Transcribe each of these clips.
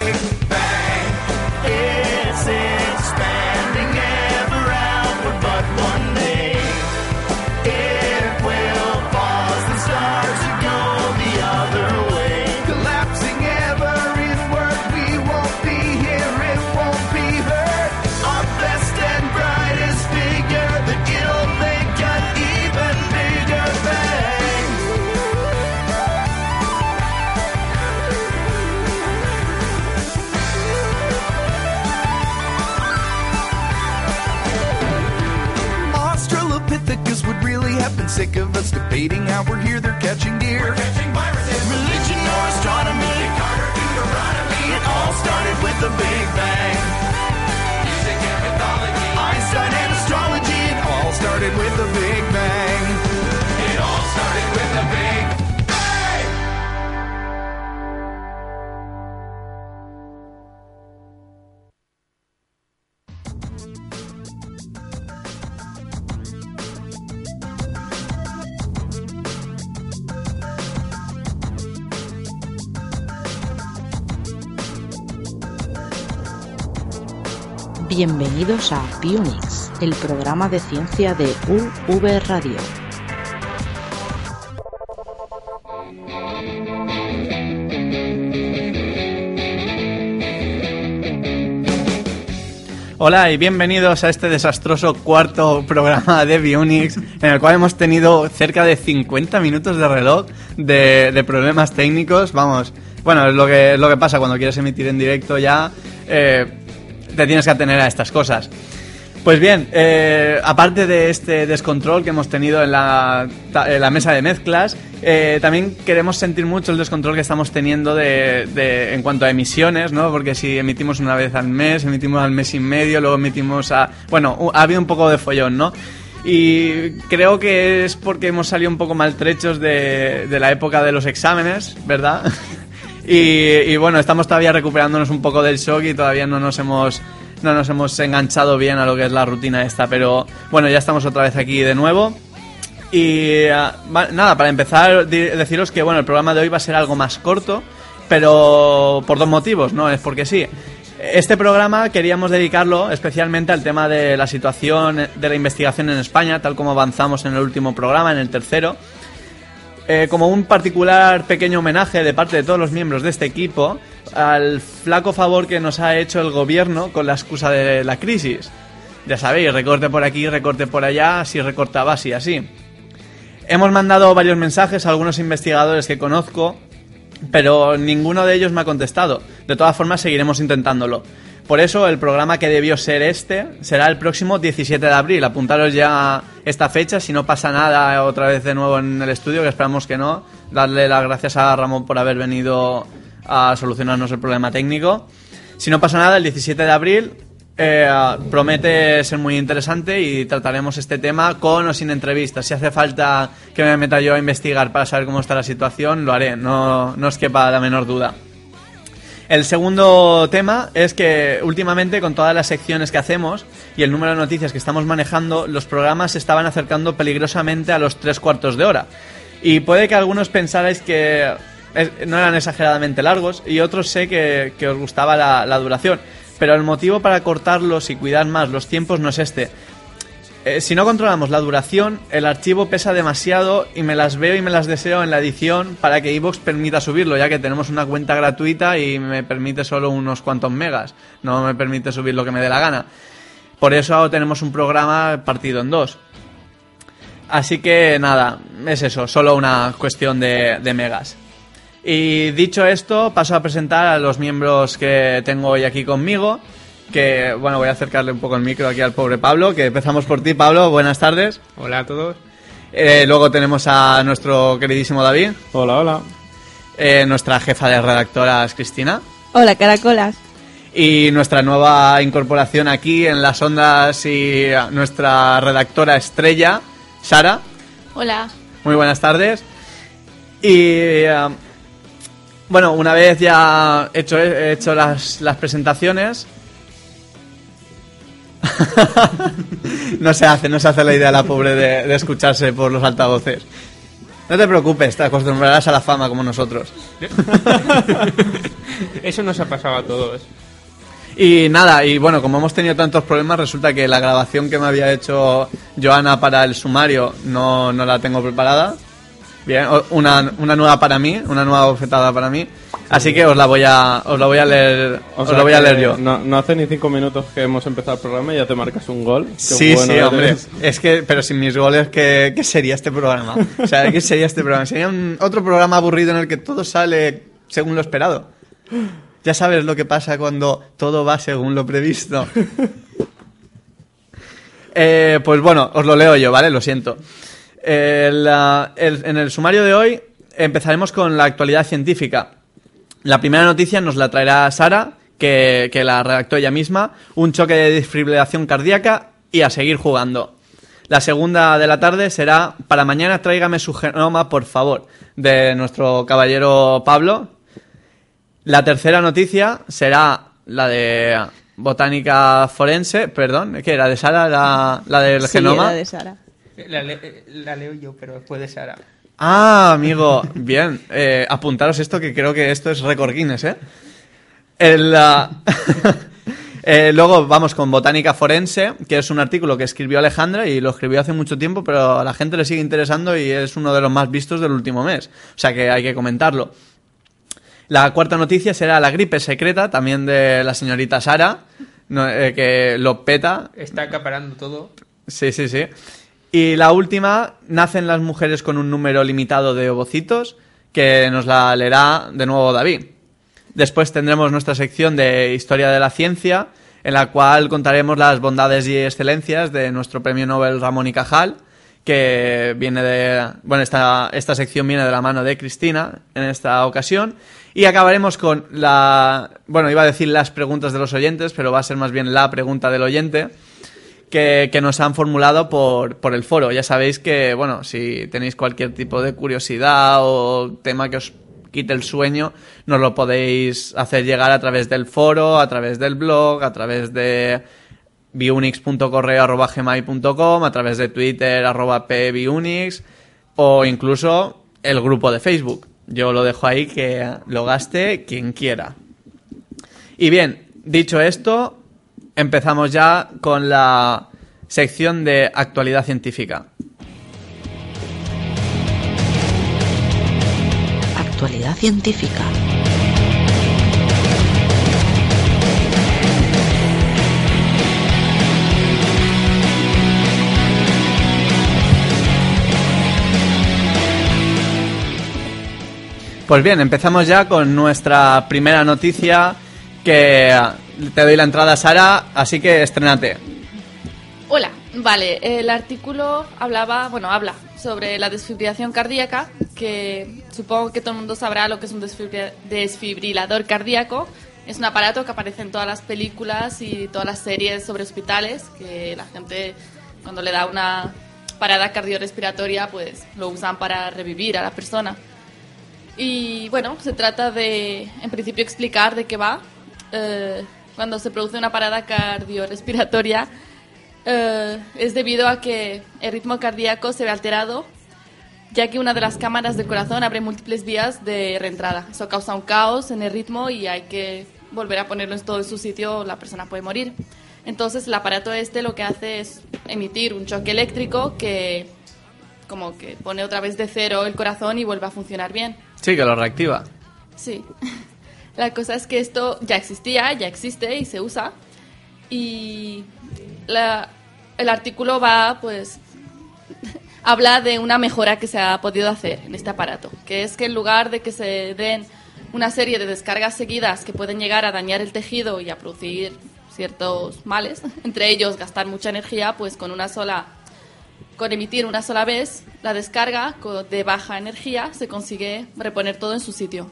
It's expanding ever outward, but one sick of us debating how we're here, they're catching deer. Catching viruses. Religion or astronomy, Deuteronomy. it all started with the Big Bang. Music and mythology, Einstein and astrology, it all started with the Big Bang. Bienvenidos a Pionix, el programa de ciencia de UV Radio. Hola y bienvenidos a este desastroso cuarto programa de Bionix en el cual hemos tenido cerca de 50 minutos de reloj de, de problemas técnicos. Vamos, bueno, es lo que, es lo que pasa cuando quieres emitir en directo ya, eh, te tienes que atener a estas cosas. Pues bien, eh, aparte de este descontrol que hemos tenido en la, en la mesa de mezclas, eh, también queremos sentir mucho el descontrol que estamos teniendo de, de- en cuanto a emisiones, ¿no? Porque si emitimos una vez al mes, emitimos al mes y medio, luego emitimos a... Bueno, ha habido un poco de follón, ¿no? Y creo que es porque hemos salido un poco maltrechos de, de la época de los exámenes, ¿verdad? Y, bueno, estamos todavía recuperándonos un poco del shock y todavía no nos hemos no nos hemos enganchado bien a lo que es la rutina esta, pero bueno, ya estamos otra vez aquí de nuevo. Y ah, nada, para empezar, deciros que bueno, el programa de hoy va a ser algo más corto, pero por dos motivos, no es porque sí. Este programa queríamos dedicarlo especialmente al tema de la situación de la investigación en España, tal como avanzamos en el último programa, en el tercero. Eh, como un particular pequeño homenaje de parte de todos los miembros de este equipo al flaco favor que nos ha hecho el gobierno con la excusa de la crisis. Ya sabéis, recorte por aquí, recorte por allá, así recortaba así, así. Hemos mandado varios mensajes a algunos investigadores que conozco, pero ninguno de ellos me ha contestado. De todas formas, seguiremos intentándolo. Por eso, el programa que debió ser este será el próximo 17 de abril. Apuntaros ya esta fecha, si no pasa nada otra vez de nuevo en el estudio, que esperamos que no. Darle las gracias a Ramón por haber venido a solucionarnos el problema técnico. Si no pasa nada, el 17 de abril eh, promete ser muy interesante y trataremos este tema con o sin entrevistas. Si hace falta que me meta yo a investigar para saber cómo está la situación, lo haré, no, no os quepa la menor duda. El segundo tema es que últimamente con todas las secciones que hacemos y el número de noticias que estamos manejando, los programas se estaban acercando peligrosamente a los tres cuartos de hora. Y puede que algunos pensarais que no eran exageradamente largos y otros sé que, que os gustaba la duración. Pero el motivo para cortarlos y cuidar más los tiempos no es este. Eh, si no controlamos la duración, el archivo pesa demasiado y me las veo y me las deseo en la edición para que iVoox permita subirlo, ya que tenemos una cuenta gratuita y me permite solo unos cuantos megas, no me permite subir lo que me dé la gana. Por eso tenemos un programa partido en dos. Así que nada, es eso, solo una cuestión de megas. Y dicho esto, paso a presentar a los miembros que tengo hoy aquí conmigo. Que, bueno, voy a acercarle un poco el micro aquí al pobre Pablo. Que empezamos por ti, Pablo. Buenas tardes. Hola a todos. Eh, luego tenemos a nuestro queridísimo David. Hola, hola. Eh, nuestra jefa de redactoras, Cristina. Hola, caracolas. Y nuestra nueva incorporación aquí en las ondas y nuestra redactora estrella, Sara. Hola. Muy buenas tardes. Y eh, bueno, una vez ya hecho, he hecho las, las presentaciones. no se hace, no se hace la idea la pobre de, de escucharse por los altavoces. No te preocupes, te acostumbrarás a la fama como nosotros. Eso nos ha pasado a todos. Y nada, y bueno, como hemos tenido tantos problemas, resulta que la grabación que me había hecho Joana para el sumario no, no la tengo preparada. Bien, una, una nueva para mí, una nueva bofetada para mí. Así que os la voy a, os la voy a leer, O os la voy a leer yo. No, no hace ni cinco minutos que hemos empezado el programa y ya te marcas un gol. Qué Sí, bueno sí, eres. hombre. Es que, pero sin mis goles, ¿qué, qué sería este programa? O sea, ¿qué sería este programa? Sería un, otro programa aburrido en el que todo sale según lo esperado. Ya sabes lo que pasa cuando todo va según lo previsto. Eh, pues bueno, os lo leo yo, ¿vale? Lo siento. El, el- en el sumario de hoy empezaremos con la actualidad científica. La primera noticia nos la traerá Sara, que, que la redactó ella misma, un choque de desfibrilación cardíaca y a seguir jugando. La segunda de la tarde será para mañana tráigame su genoma, por favor, de nuestro caballero Pablo. La tercera noticia será la de botánica forense, perdón, que era de Sara, la, la del Sí, genoma. era de Sara. La, le- la leo yo, pero después de Sara. Ah, amigo, bien. Eh, apuntaros esto, que creo que esto es récord Guinness, ¿eh? El, ah, eh, luego vamos con Botánica Forense, que es un artículo que escribió Alejandra y lo escribió hace mucho tiempo, pero a la gente le sigue interesando y es uno de los más vistos del último mes. O sea que hay que comentarlo. La cuarta noticia será la gripe secreta, también de la señorita Sara, no, eh, que lo peta Está acaparando todo. Sí, sí, sí. Y la última, nacen las mujeres con un número limitado de ovocitos, que nos la leerá de nuevo David. Después tendremos nuestra sección de Historia de la Ciencia, en la cual contaremos las bondades y excelencias de nuestro premio Nobel Ramón y Cajal, que viene de... Bueno, esta, esta sección viene de la mano de Cristina en esta ocasión. Y acabaremos con la... Bueno, iba a decir las preguntas de los oyentes, pero va a ser más bien la pregunta del oyente que, nos han formulado por, por el foro. Ya sabéis que, bueno, si tenéis cualquier tipo de curiosidad o tema que os quite el sueño, nos lo podéis hacer llegar a través del foro, a través del blog, a través de biunix.correo.gmail.com, a través de Twitter, arroba pbiunix, o incluso el grupo de Facebook. Yo lo dejo ahí que lo gaste quien quiera. Y bien, dicho esto, empezamos ya con la sección de actualidad científica. Actualidad científica. Pues bien, empezamos ya con nuestra primera noticia que te doy la entrada Sara, así que estrenate. Hola, vale, el artículo hablaba, bueno, habla sobre la desfibrilación cardíaca, que supongo que todo el mundo sabrá lo que es un desfibri- desfibrilador cardíaco. Es un aparato que aparece en todas las películas y todas las series sobre hospitales, que la gente cuando le da una parada cardiorrespiratoria, pues lo usan para revivir a la persona. Y bueno, se trata de, en principio, explicar de qué va. Eh, cuando se produce una parada cardiorrespiratoria, eh, es debido a que el ritmo cardíaco se ve alterado, ya que una de las cámaras del corazón abre múltiples vías de reentrada. Eso causa un caos en el ritmo y hay que volver a ponerlo en todo en su sitio o la persona puede morir. Entonces el aparato este lo que hace es emitir un choque eléctrico que como que pone otra vez de cero el corazón y vuelve a funcionar bien. Sí, que lo reactiva. Sí. La cosa es que esto ya existía, ya existe y se usa. Y el artículo va, pues, habla de una mejora que se ha podido hacer en este aparato, que es que en lugar de que se den una serie de descargas seguidas que pueden llegar a dañar el tejido y a producir ciertos males, entre ellos gastar mucha energía, pues con una sola con emitir una sola vez la descarga de baja energía se consigue reponer todo en su sitio.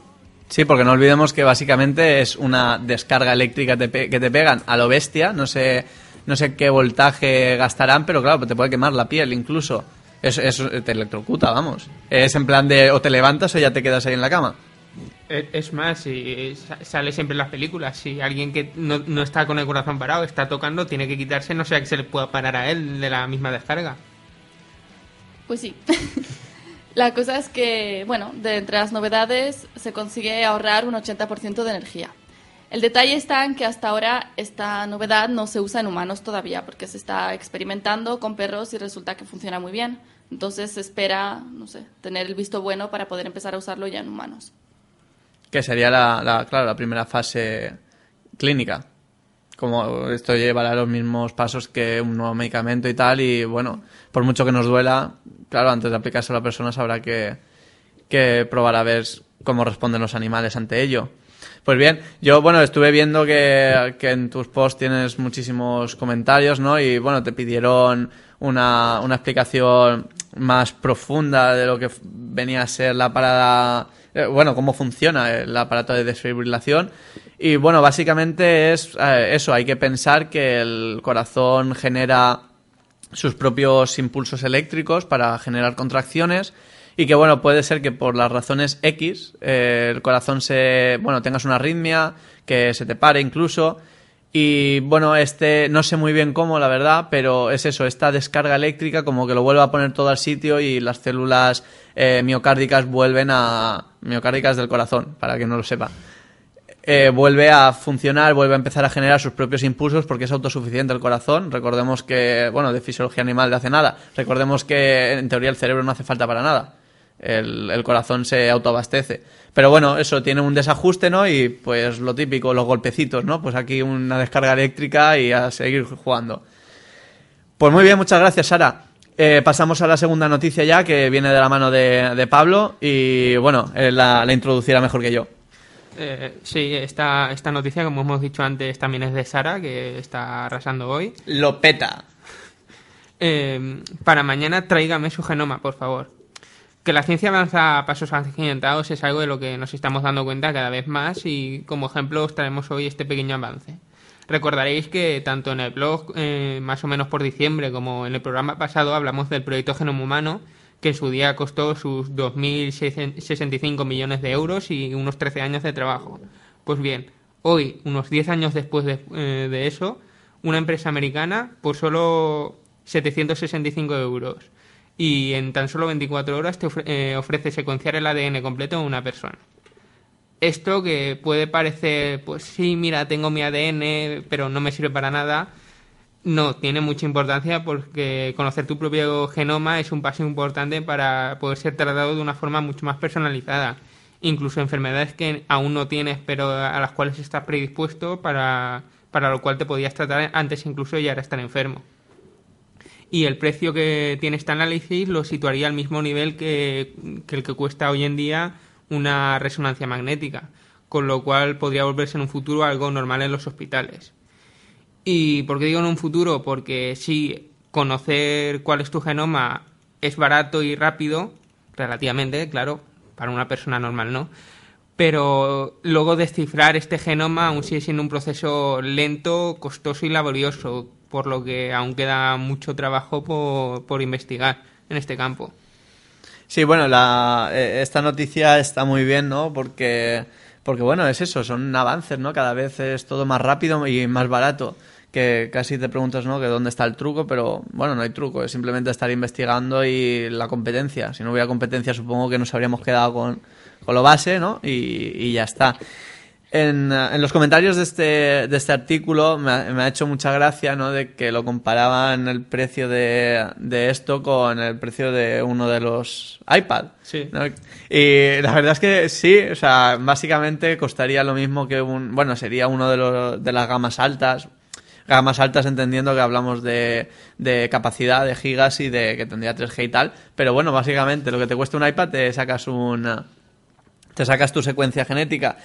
Sí, porque no olvidemos que básicamente es una descarga eléctrica te pe- que te pegan a lo bestia, no sé, no sé qué voltaje gastarán, pero claro, te puede quemar la piel incluso. Es, es- te electrocuta, vamos. Es en plan de o te levantas o ya te quedas ahí en la cama. Es es más, si sa- sale siempre en las películas, si alguien que no, no está con el corazón parado está tocando, tiene que quitarse, no sea que se le pueda parar a él de la misma descarga. Pues sí. La cosa es que, bueno, de entre las novedades se consigue ahorrar un 80% de energía. El detalle está en que hasta ahora esta novedad no se usa en humanos todavía, porque se está experimentando con perros y resulta que funciona muy bien. Entonces se espera, no sé, tener el visto bueno para poder empezar a usarlo ya en humanos. Que sería la, la- claro, la primera fase clínica. Como esto llevará los mismos pasos que un nuevo medicamento y tal, y bueno, por mucho que nos duela, claro, antes de aplicarse a la persona habrá que, que probar a ver cómo responden los animales ante ello. Pues bien, yo bueno, estuve viendo que, que en tus posts tienes muchísimos comentarios, ¿no? Y bueno, te pidieron una, una explicación más profunda de lo que venía a ser la parada, eh, bueno, cómo funciona el aparato de desfibrilación. Y bueno, básicamente es eh, eso, hay que pensar que el corazón genera sus propios impulsos eléctricos para generar contracciones y que bueno puede ser que por las razones X eh, el corazón se bueno tengas una arritmia que se te pare incluso. Y bueno este no sé muy bien cómo la verdad pero es eso esta descarga eléctrica como que lo vuelve a poner todo al sitio y las células eh, miocárdicas vuelven a miocárdicas del corazón para que no lo sepa eh, vuelve a funcionar, vuelve a empezar a generar sus propios impulsos porque es autosuficiente el corazón. Recordemos que, bueno, de fisiología animal de hace nada. Recordemos que en teoría el cerebro no hace falta para nada. El, corazón se autoabastece. Pero bueno, eso tiene un desajuste, ¿no? Y pues lo típico, los golpecitos, ¿no? Pues aquí una descarga eléctrica y a seguir jugando. Pues muy bien, muchas gracias, Sara. Eh, pasamos a la segunda noticia ya, que viene de la mano de, Pablo. Y bueno, él la, la introducirá mejor que yo. Eh, sí, esta, esta noticia, como hemos dicho antes, también es de Sara, que está arrasando hoy. Lo peta. Eh, para mañana tráigame su genoma, por favor. Que la ciencia avanza a pasos agigantados es algo de lo que nos estamos dando cuenta cada vez más y como ejemplo os traemos hoy este pequeño avance. Recordaréis que tanto en el blog, eh, más o menos por diciembre, como en el programa pasado hablamos del proyecto Genoma Humano, que en su día costó sus 2.065 millones de euros y unos 13 años de trabajo. Pues bien, hoy, unos 10 años después de, eh, de eso, una empresa americana, por solo 765 euros y en tan solo 24 horas te ofre- eh, ofrece secuenciar el ADN completo de una persona. Esto que puede parecer, pues sí, mira, tengo mi ADN, pero no me sirve para nada. No, tiene mucha importancia porque conocer tu propio genoma es un paso importante para poder ser tratado de una forma mucho más personalizada. Incluso enfermedades que aún no tienes, pero a las cuales estás predispuesto para, para lo cual te podías tratar antes incluso de llegar estar enfermo. Y el precio que tiene este análisis lo situaría al mismo nivel que el que cuesta hoy en día una resonancia magnética, con lo cual podría volverse en un futuro algo normal en los hospitales. ¿Y por qué digo en un futuro? Porque sí, conocer cuál es tu genoma es barato y rápido, relativamente, claro, para una persona normal no. Pero luego descifrar este genoma aún sigue siendo un proceso lento, costoso y laborioso, por lo que aún queda mucho trabajo por, por investigar en este campo. Sí, bueno, la, eh, esta noticia está muy bien, ¿no? Porque, porque, bueno, es eso, son avances, ¿no? Cada vez es todo más rápido y más barato. Que casi te preguntas, ¿no? Que dónde está el truco, pero bueno, no hay truco, es simplemente estar investigando y la competencia. Si no hubiera competencia, supongo que nos habríamos quedado con, con lo base, ¿no? Y, y ya está. En, en los comentarios de este, de este artículo me ha, me ha hecho mucha gracia, ¿no? De que lo comparaban el precio de, de esto con el precio de uno de los iPad. Sí. ¿no? Y la verdad es que sí, o sea, básicamente costaría lo mismo que un, bueno, sería uno de, los, de las gamas altas, gamas altas entendiendo que hablamos de, de capacidad de gigas y de que tendría 3G y tal, pero bueno, básicamente lo que te cuesta un iPad te sacas un, te sacas tu secuencia genética.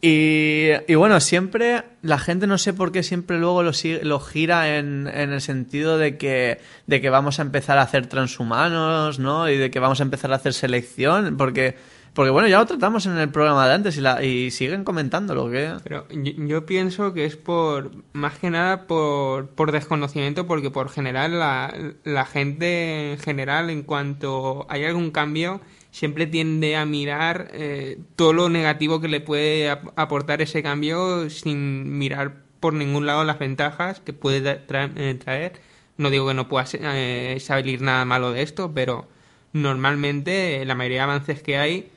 Y, y bueno, siempre la gente no sé por qué siempre luego lo, lo gira en, en el sentido de que, de que vamos a empezar a hacer transhumanos, ¿no? Y de que vamos a empezar a hacer selección, porque Porque bueno, ya lo tratamos en el programa de antes y, la, y siguen comentándolo. que Pero yo, pienso que es por, más que nada por, por desconocimiento, porque por general la, la gente en general, en cuanto hay algún cambio, siempre tiende a mirar eh, todo lo negativo que le puede ap- aportar ese cambio sin mirar por ningún lado las ventajas que puede eh, traer. No digo que no pueda eh, salir nada malo de esto, pero normalmente la mayoría de avances que hay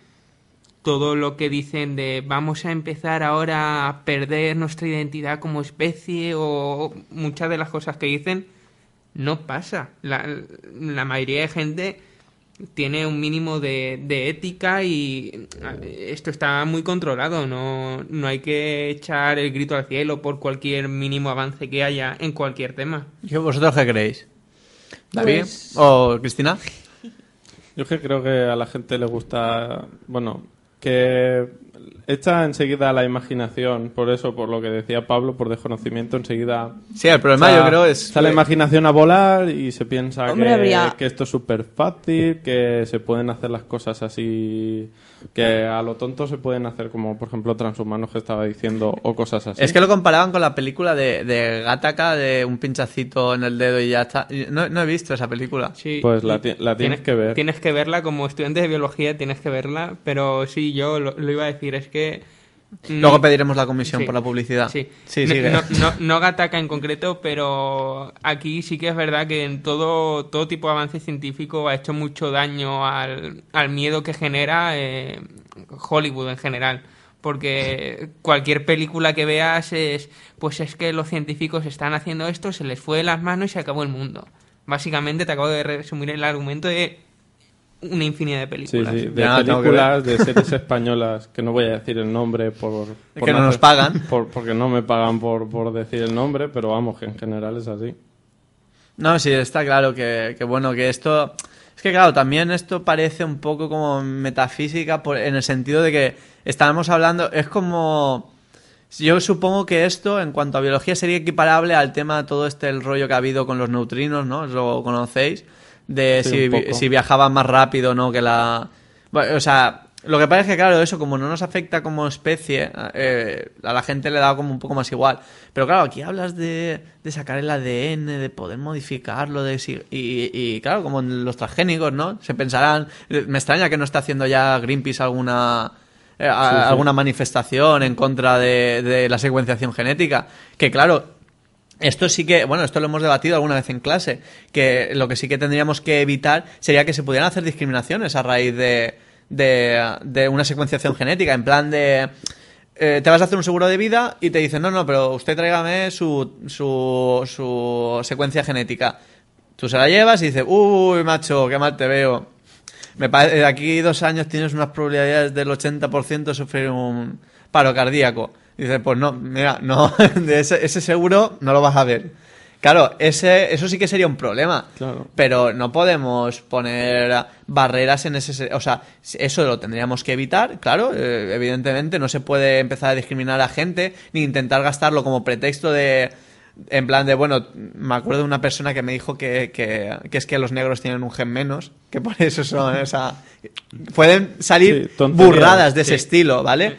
todo lo que dicen de vamos a empezar ahora a perder nuestra identidad como especie o muchas de las cosas que dicen no pasa. La, la mayoría de gente tiene un mínimo de, de ética y esto está muy controlado. No, no hay que echar el grito al cielo por cualquier mínimo avance que haya en cualquier tema. ¿Qué- ¿Vosotros qué creéis? ¿David? Pues- ¿O Cristina? Yo es que creo que a la gente le gusta, bueno, que echa enseguida la imaginación, por eso, por lo que decía Pablo, por desconocimiento, enseguida... Sí, el problema yo creo es... Está la imaginación a volar y se piensa Hombre, que, habría- que esto es súper fácil, que se pueden hacer las cosas así, que a lo tonto se pueden hacer como, por ejemplo, transhumanos que estaba diciendo, o cosas así. Es que lo comparaban con la película de, de Gattaca, de un pinchacito en el dedo y ya está. No, no he visto esa película. Sí, Pues la ti- la tienes que ver. Tienes que verla como estudiante de biología, tienes que verla, pero sí, yo lo, lo iba a decir, es que... mm, Luego pediremos la comisión Sí. por la publicidad. Sí, sí, no, no, no, Gattaca en concreto, pero aquí sí que es verdad que en todo, todo tipo de avance científico ha hecho mucho daño al, al miedo que genera eh, Hollywood en general. Porque cualquier película que veas es, pues es que los científicos están haciendo esto, se les fue de las manos y se acabó el mundo. Básicamente te acabo de resumir el argumento de una infinidad de Sí, películas. sí, de tengo que películas, de series españolas, que no voy a decir el nombre por... por que no nos pagan. por- porque no me pagan por, por decir el nombre, pero vamos, que en general es así. No, sí, está claro que, que bueno, que esto... Es que claro, también esto parece un poco como metafísica por- en el sentido de que estábamos hablando, es como... Yo supongo que esto, en cuanto a biología, sería equiparable al tema todo este el rollo que ha habido con los neutrinos, ¿no? Lo conocéis, de Sí, si, si viajaban más rápido, ¿no? Que la... Bueno, o sea, lo que pasa es que, claro, eso como no nos afecta como especie, eh, a la gente le da como un poco más igual. Pero claro, aquí hablas de, de sacar el ADN, de poder modificarlo, de si- y, y, claro, como en los transgénicos, ¿no? Se pensarán... Me extraña que no está haciendo ya Greenpeace alguna... eh, a- Sí, sí. alguna manifestación en contra de, de la secuenciación genética. Que claro, esto sí que, bueno, esto lo hemos debatido alguna vez en clase, que lo que sí que tendríamos que evitar sería que se pudieran hacer discriminaciones a raíz de, de, de una secuenciación genética, en plan de... eh, te vas a hacer un seguro de vida y te dicen, no, no, pero usted tráigame su, su, su secuencia genética. Tú se la llevas y dices, uy, macho, qué mal te veo. Me de aquí dos años tienes unas probabilidades del 80% de sufrir un paro cardíaco. Y dices, pues no, mira, no, de ese, ese seguro no lo vas a ver. Claro, ese, eso sí que sería un problema. Claro. Pero no podemos poner barreras en ese... se- O sea, eso lo tendríamos que evitar, claro. eh, evidentemente no se puede empezar a discriminar a gente ni intentar gastarlo como pretexto de... En plan de, bueno, me acuerdo de una persona que me dijo que, que, que es que los negros tienen un gen menos, que por eso son, o sea, pueden salir Sí, burradas de ese sí. estilo, ¿vale?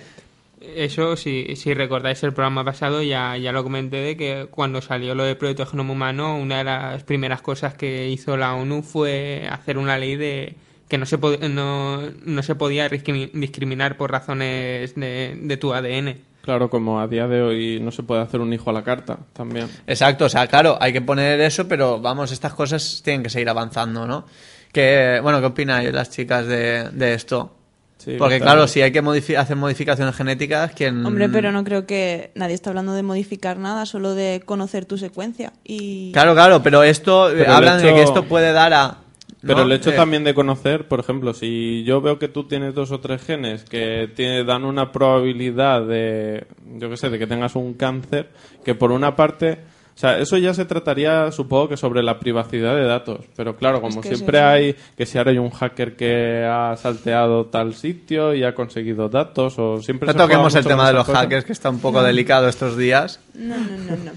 Eso, si, si recordáis el programa pasado, ya, ya lo comenté de que cuando salió lo del proyecto genoma humano, una de las primeras cosas que hizo la ONU fue hacer una ley de que no se, pod- no, no se podía discrimi- discriminar por razones de, de tu ADN. Claro, como a día de hoy no se puede hacer un hijo a la carta, también. Exacto, o sea, claro, hay que poner eso, pero vamos, estas cosas tienen que seguir avanzando, ¿no? Que, bueno, ¿qué opináis las chicas de, de esto? Sí, Porque claro, si hay que modifi- hacer modificaciones genéticas, quien... Hombre, pero no creo que nadie está hablando de modificar nada, solo de conocer tu secuencia. Y Claro, claro, pero esto, eh, Pero hablan de que esto puede dar a... Pero ¿no? el hecho Eh, también de conocer, por ejemplo, si yo veo que tú tienes dos o tres genes que te dan una probabilidad de, yo qué sé, de que tengas un cáncer, que por una parte, o sea, eso ya se trataría, supongo que sobre la privacidad de datos. Pero claro, como que siempre hay, que si ahora hay un hacker que ha salteado tal sitio y ha conseguido datos, o siempre No se toquemos el tema de los cosa. hackers, que está un poco delicado estos días. no, no, no, no.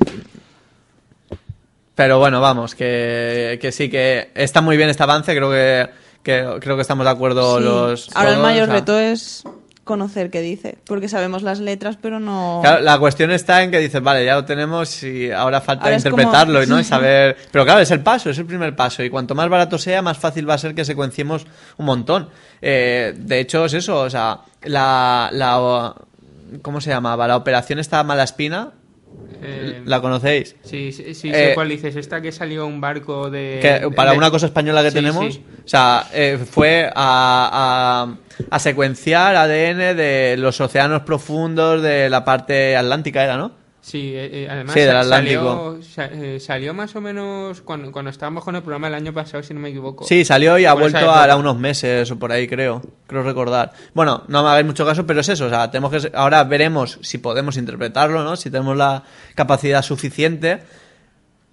Pero bueno, vamos, que, que sí, que está muy bien este avance. Creo que, Que creo que estamos de acuerdo Sí. los. Ahora el mayor o sea, reto es conocer qué dice, porque sabemos las letras, pero no... Claro, la cuestión está en que dices, vale, ya lo tenemos y ahora falta Ahora interpretarlo como- ¿no? y saber... Pero claro, es el paso, es el primer paso y cuanto más barato sea, más fácil va a ser que secuenciemos un montón. Eh, de hecho, es eso, o sea, la, la... ¿Cómo se llamaba? La operación esta mala espina, Eh, ¿la conocéis? Sí, sí, sí Eh, sé cuál dices. Esta que salió un barco de... Que para de- una cosa española que Sí, tenemos, sí. o sea, eh, fue a, a, a secuenciar ADN de los océanos profundos de la parte atlántica, ¿era, no? Sí, eh, eh, además Sí, del. Salió, eh, salió más o menos cuando, cuando estábamos con el programa el año pasado, si no me equivoco. Sí, salió y ha vuelto ahora unos meses o por ahí, creo. Creo recordar. Bueno, no me hagáis mucho caso, pero es eso. O sea, tenemos que. Ahora veremos si podemos interpretarlo, ¿no? Si tenemos la capacidad suficiente.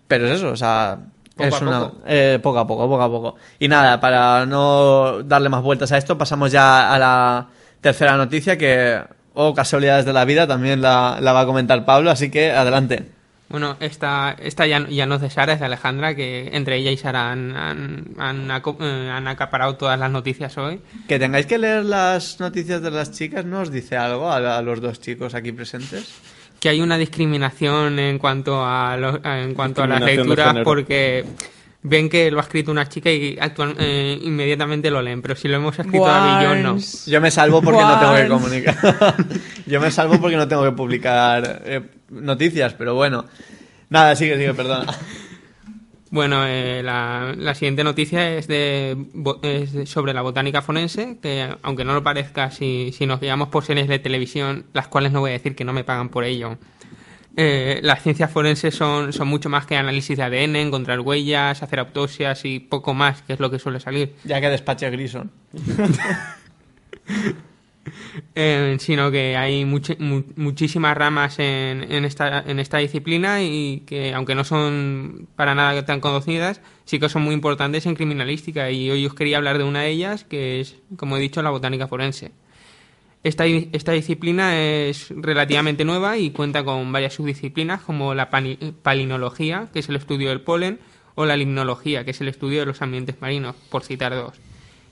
Pero es eso, o sea. Poco es a una, poco. eh, poco a poco, poco a poco. Y nada, para no darle más vueltas a esto, pasamos ya a la tercera noticia que, oh, casualidades de la vida, también la, la va a comentar Pablo, así que adelante. Bueno, esta, esta ya, ya no es de Sara, es de Alejandra, que entre ella y Sara han, han, han aco- eh, han acaparado todas las noticias hoy. Que tengáis que leer las noticias de las chicas, ¿no os dice algo a, a los dos chicos aquí presentes? que hay una discriminación en cuanto a lo- en cuanto a las lecturas porque ven que lo ha escrito una chica y actual- eh, inmediatamente lo leen, pero si lo hemos escrito. David yo no. Yo me salvo porque no tengo que comunicar. Yo me salvo porque no tengo que publicar eh, noticias, pero bueno. Nada, sigue, sigue, perdona. Bueno, eh, la, la siguiente noticia es, de, bo- es de- sobre la botánica forense, que aunque no lo parezca, si, si nos guiamos por series de televisión, las cuales no voy a decir que no me pagan por ello, eh, las ciencias forenses son, son mucho más que análisis de ADN, encontrar huellas, hacer autopsias y poco más, que es lo que suele salir. Ya que despache Grison. Eh, sino que hay mu- muchísimas ramas en, en, esta, en esta disciplina y que, aunque no son para nada tan conocidas, sí que son muy importantes en criminalística. Y hoy os quería hablar de una de ellas, que es, como he dicho, la botánica forense. Esta, esta disciplina es relativamente nueva y cuenta con varias subdisciplinas, como la pani- palinología, que es el estudio del polen, o la limnología, que es el estudio de los ambientes marinos, por citar dos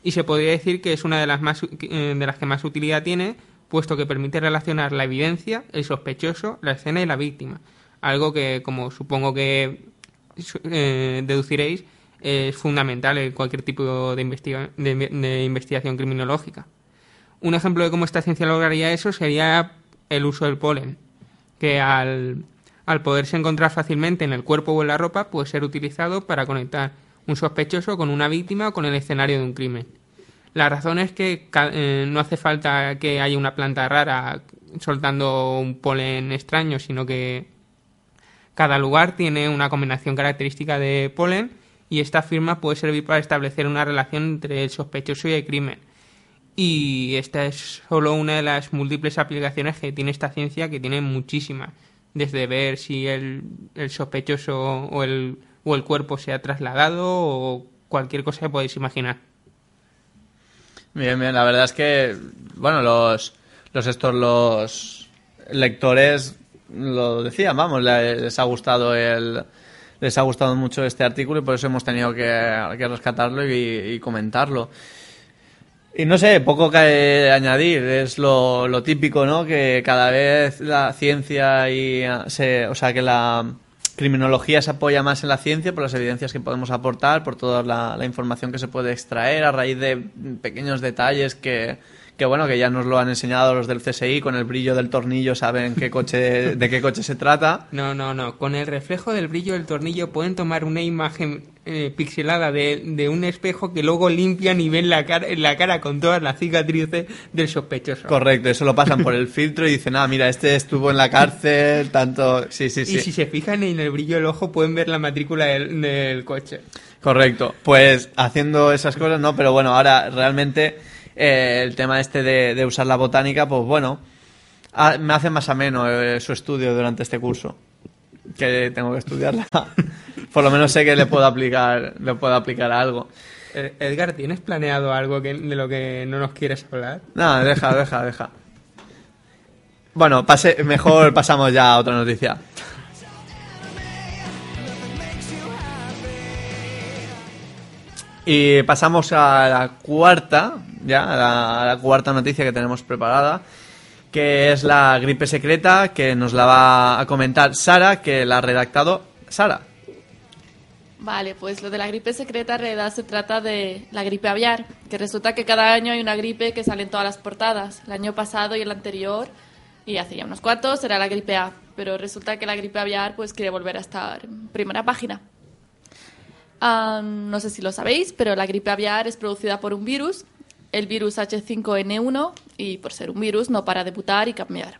y se podría decir que es una de las más eh, de las que más utilidad tiene, puesto que permite relacionar la evidencia, el sospechoso, la escena y la víctima. Algo que, como supongo que eh, deduciréis, es fundamental en cualquier tipo de, investiga- de investigación criminológica. Un ejemplo de cómo esta ciencia lograría eso sería el uso del polen, que al, poderse encontrar fácilmente en el cuerpo o en la ropa, puede ser utilizado para conectar un sospechoso con una víctima o con el escenario de un crimen. La razón es que eh, no hace falta que haya una planta rara soltando un polen extraño, sino que cada lugar tiene una combinación característica de polen y esta firma puede servir para establecer una relación entre el sospechoso y el crimen. Y esta es solo una de las múltiples aplicaciones que tiene esta ciencia, que tiene muchísimas. Desde ver si el, el sospechoso o el, o el cuerpo se ha trasladado o cualquier cosa que podéis imaginar. Bien, bien, la verdad es que, bueno, los, los estos, los lectores lo decían, vamos, le- les ha gustado el, les ha gustado mucho este artículo y por eso hemos tenido que, que rescatarlo y comentarlo. Y no sé, poco que añadir, es lo, lo típico, ¿no? Que cada vez la ciencia y ah, se, o sea, que la criminología se apoya más en la ciencia por las evidencias que podemos aportar, por toda la, la información que se puede extraer a raíz de pequeños detalles que, que bueno, que ya nos lo han enseñado los del CSI, con el brillo del tornillo saben qué coche, de qué coche se trata. No, no, no. Con el reflejo del brillo del tornillo pueden tomar una imagen eh, pixelada de, de un espejo que luego limpian y ven la cara, la cara con todas las cicatrices del sospechoso. Correcto, eso lo pasan por el filtro y dicen, ah, mira, este estuvo en la cárcel, tanto... Sí, sí, sí. Y si se fijan en el brillo del ojo pueden ver la matrícula del, del coche. Correcto. Pues haciendo esas cosas, no, pero bueno, ahora realmente eh, el tema este de, de usar la botánica, pues bueno, me hace más ameno eh, su estudio durante este curso. Que tengo que estudiarla. Por lo menos sé que le puedo aplicar, le puedo aplicar algo. Eh, Edgar, ¿tienes planeado algo que, de lo que no nos quieres hablar? No, deja, deja, deja. Bueno, pase, mejor pasamos ya a otra noticia. Y pasamos a la cuarta, ya, a la, a la cuarta noticia que tenemos preparada, que es la gripe secreta, que nos la va a comentar Sara, que la ha redactado Sara. Vale, pues lo de la gripe secreta en realidad se trata de la gripe aviar, que resulta que cada año hay una gripe que sale en todas las portadas. El año pasado y el anterior, y hace ya unos cuantos, era la gripe A, pero resulta que la gripe aviar pues quiere volver a estar en primera página. No sé si lo sabéis, pero la gripe aviar es producida por un virus, el virus H5N1, y por ser un virus no para de mutar y cambiar.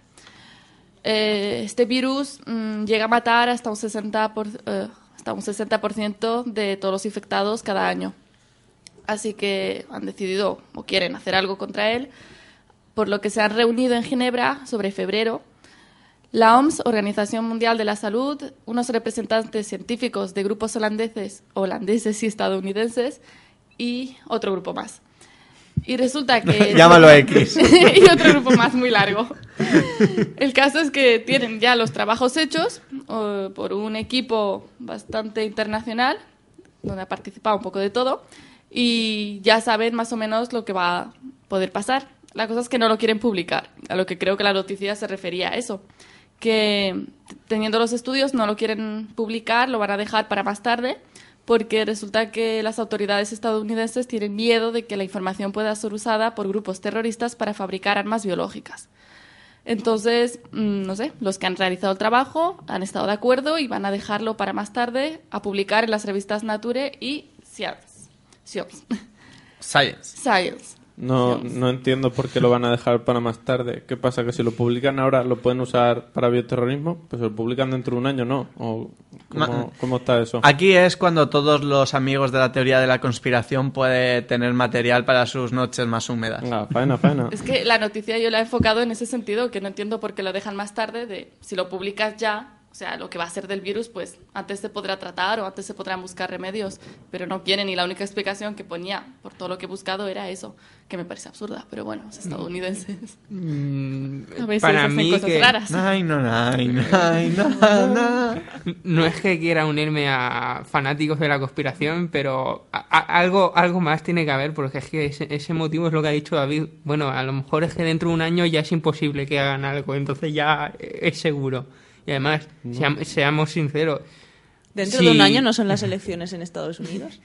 Eh, este virus mm, llega a matar hasta un 60%, por, eh, hasta un 60% de todos los infectados cada año. Así que han decidido o quieren hacer algo contra él, por lo que se han reunido en Ginebra sobre febrero la OMS, Organización Mundial de la Salud, unos representantes científicos de grupos holandeses, holandeses y estadounidenses y otro grupo más. Y resulta que... Llámalo X. y otro grupo más muy largo. El caso es que tienen ya los trabajos hechos eh, por un equipo bastante internacional, donde ha participado un poco de todo, y ya saben más o menos lo que va a poder pasar. La cosa es que no lo quieren publicar, a lo que creo que la noticia se refería a eso que teniendo los estudios no lo quieren publicar, lo van a dejar para más tarde, porque resulta que las autoridades estadounidenses tienen miedo de que la información pueda ser usada por grupos terroristas para fabricar armas biológicas. Entonces, mm, no sé, los que han realizado el trabajo han estado de acuerdo y van a dejarlo para más tarde a publicar en las revistas Nature y Science. Science. Science. No, no entiendo por qué lo van a dejar para más tarde. ¿Qué pasa? ¿Que si lo publican ahora lo pueden usar para bioterrorismo? Pues si lo publican dentro de un año, ¿no? ¿O cómo, cómo está eso? Aquí es cuando todos los amigos de la teoría de la conspiración pueden tener material para sus noches más húmedas. Faena, faena. Es que la noticia yo la he enfocado en ese sentido, que no entiendo por qué lo dejan más tarde, de si lo publicas ya, o sea, lo que va a ser del virus, pues antes se podrá tratar o antes se podrán buscar remedios, pero no quieren y la única explicación que ponía por todo lo que he buscado era eso, que me parece absurda, pero bueno, los estadounidenses Mm, a veces para hacen mí cosas que raras. Ay, no, ay, no, ay, no, no. no es que quiera unirme a fanáticos de la conspiración, pero a- a- algo algo más tiene que haber, porque es que ese, ese motivo es lo que ha dicho David. Bueno, a lo mejor es que dentro de un año ya es imposible que hagan algo, entonces ya es seguro. Y además, seam- seamos sinceros. Dentro de un año no son las elecciones en Estados Unidos.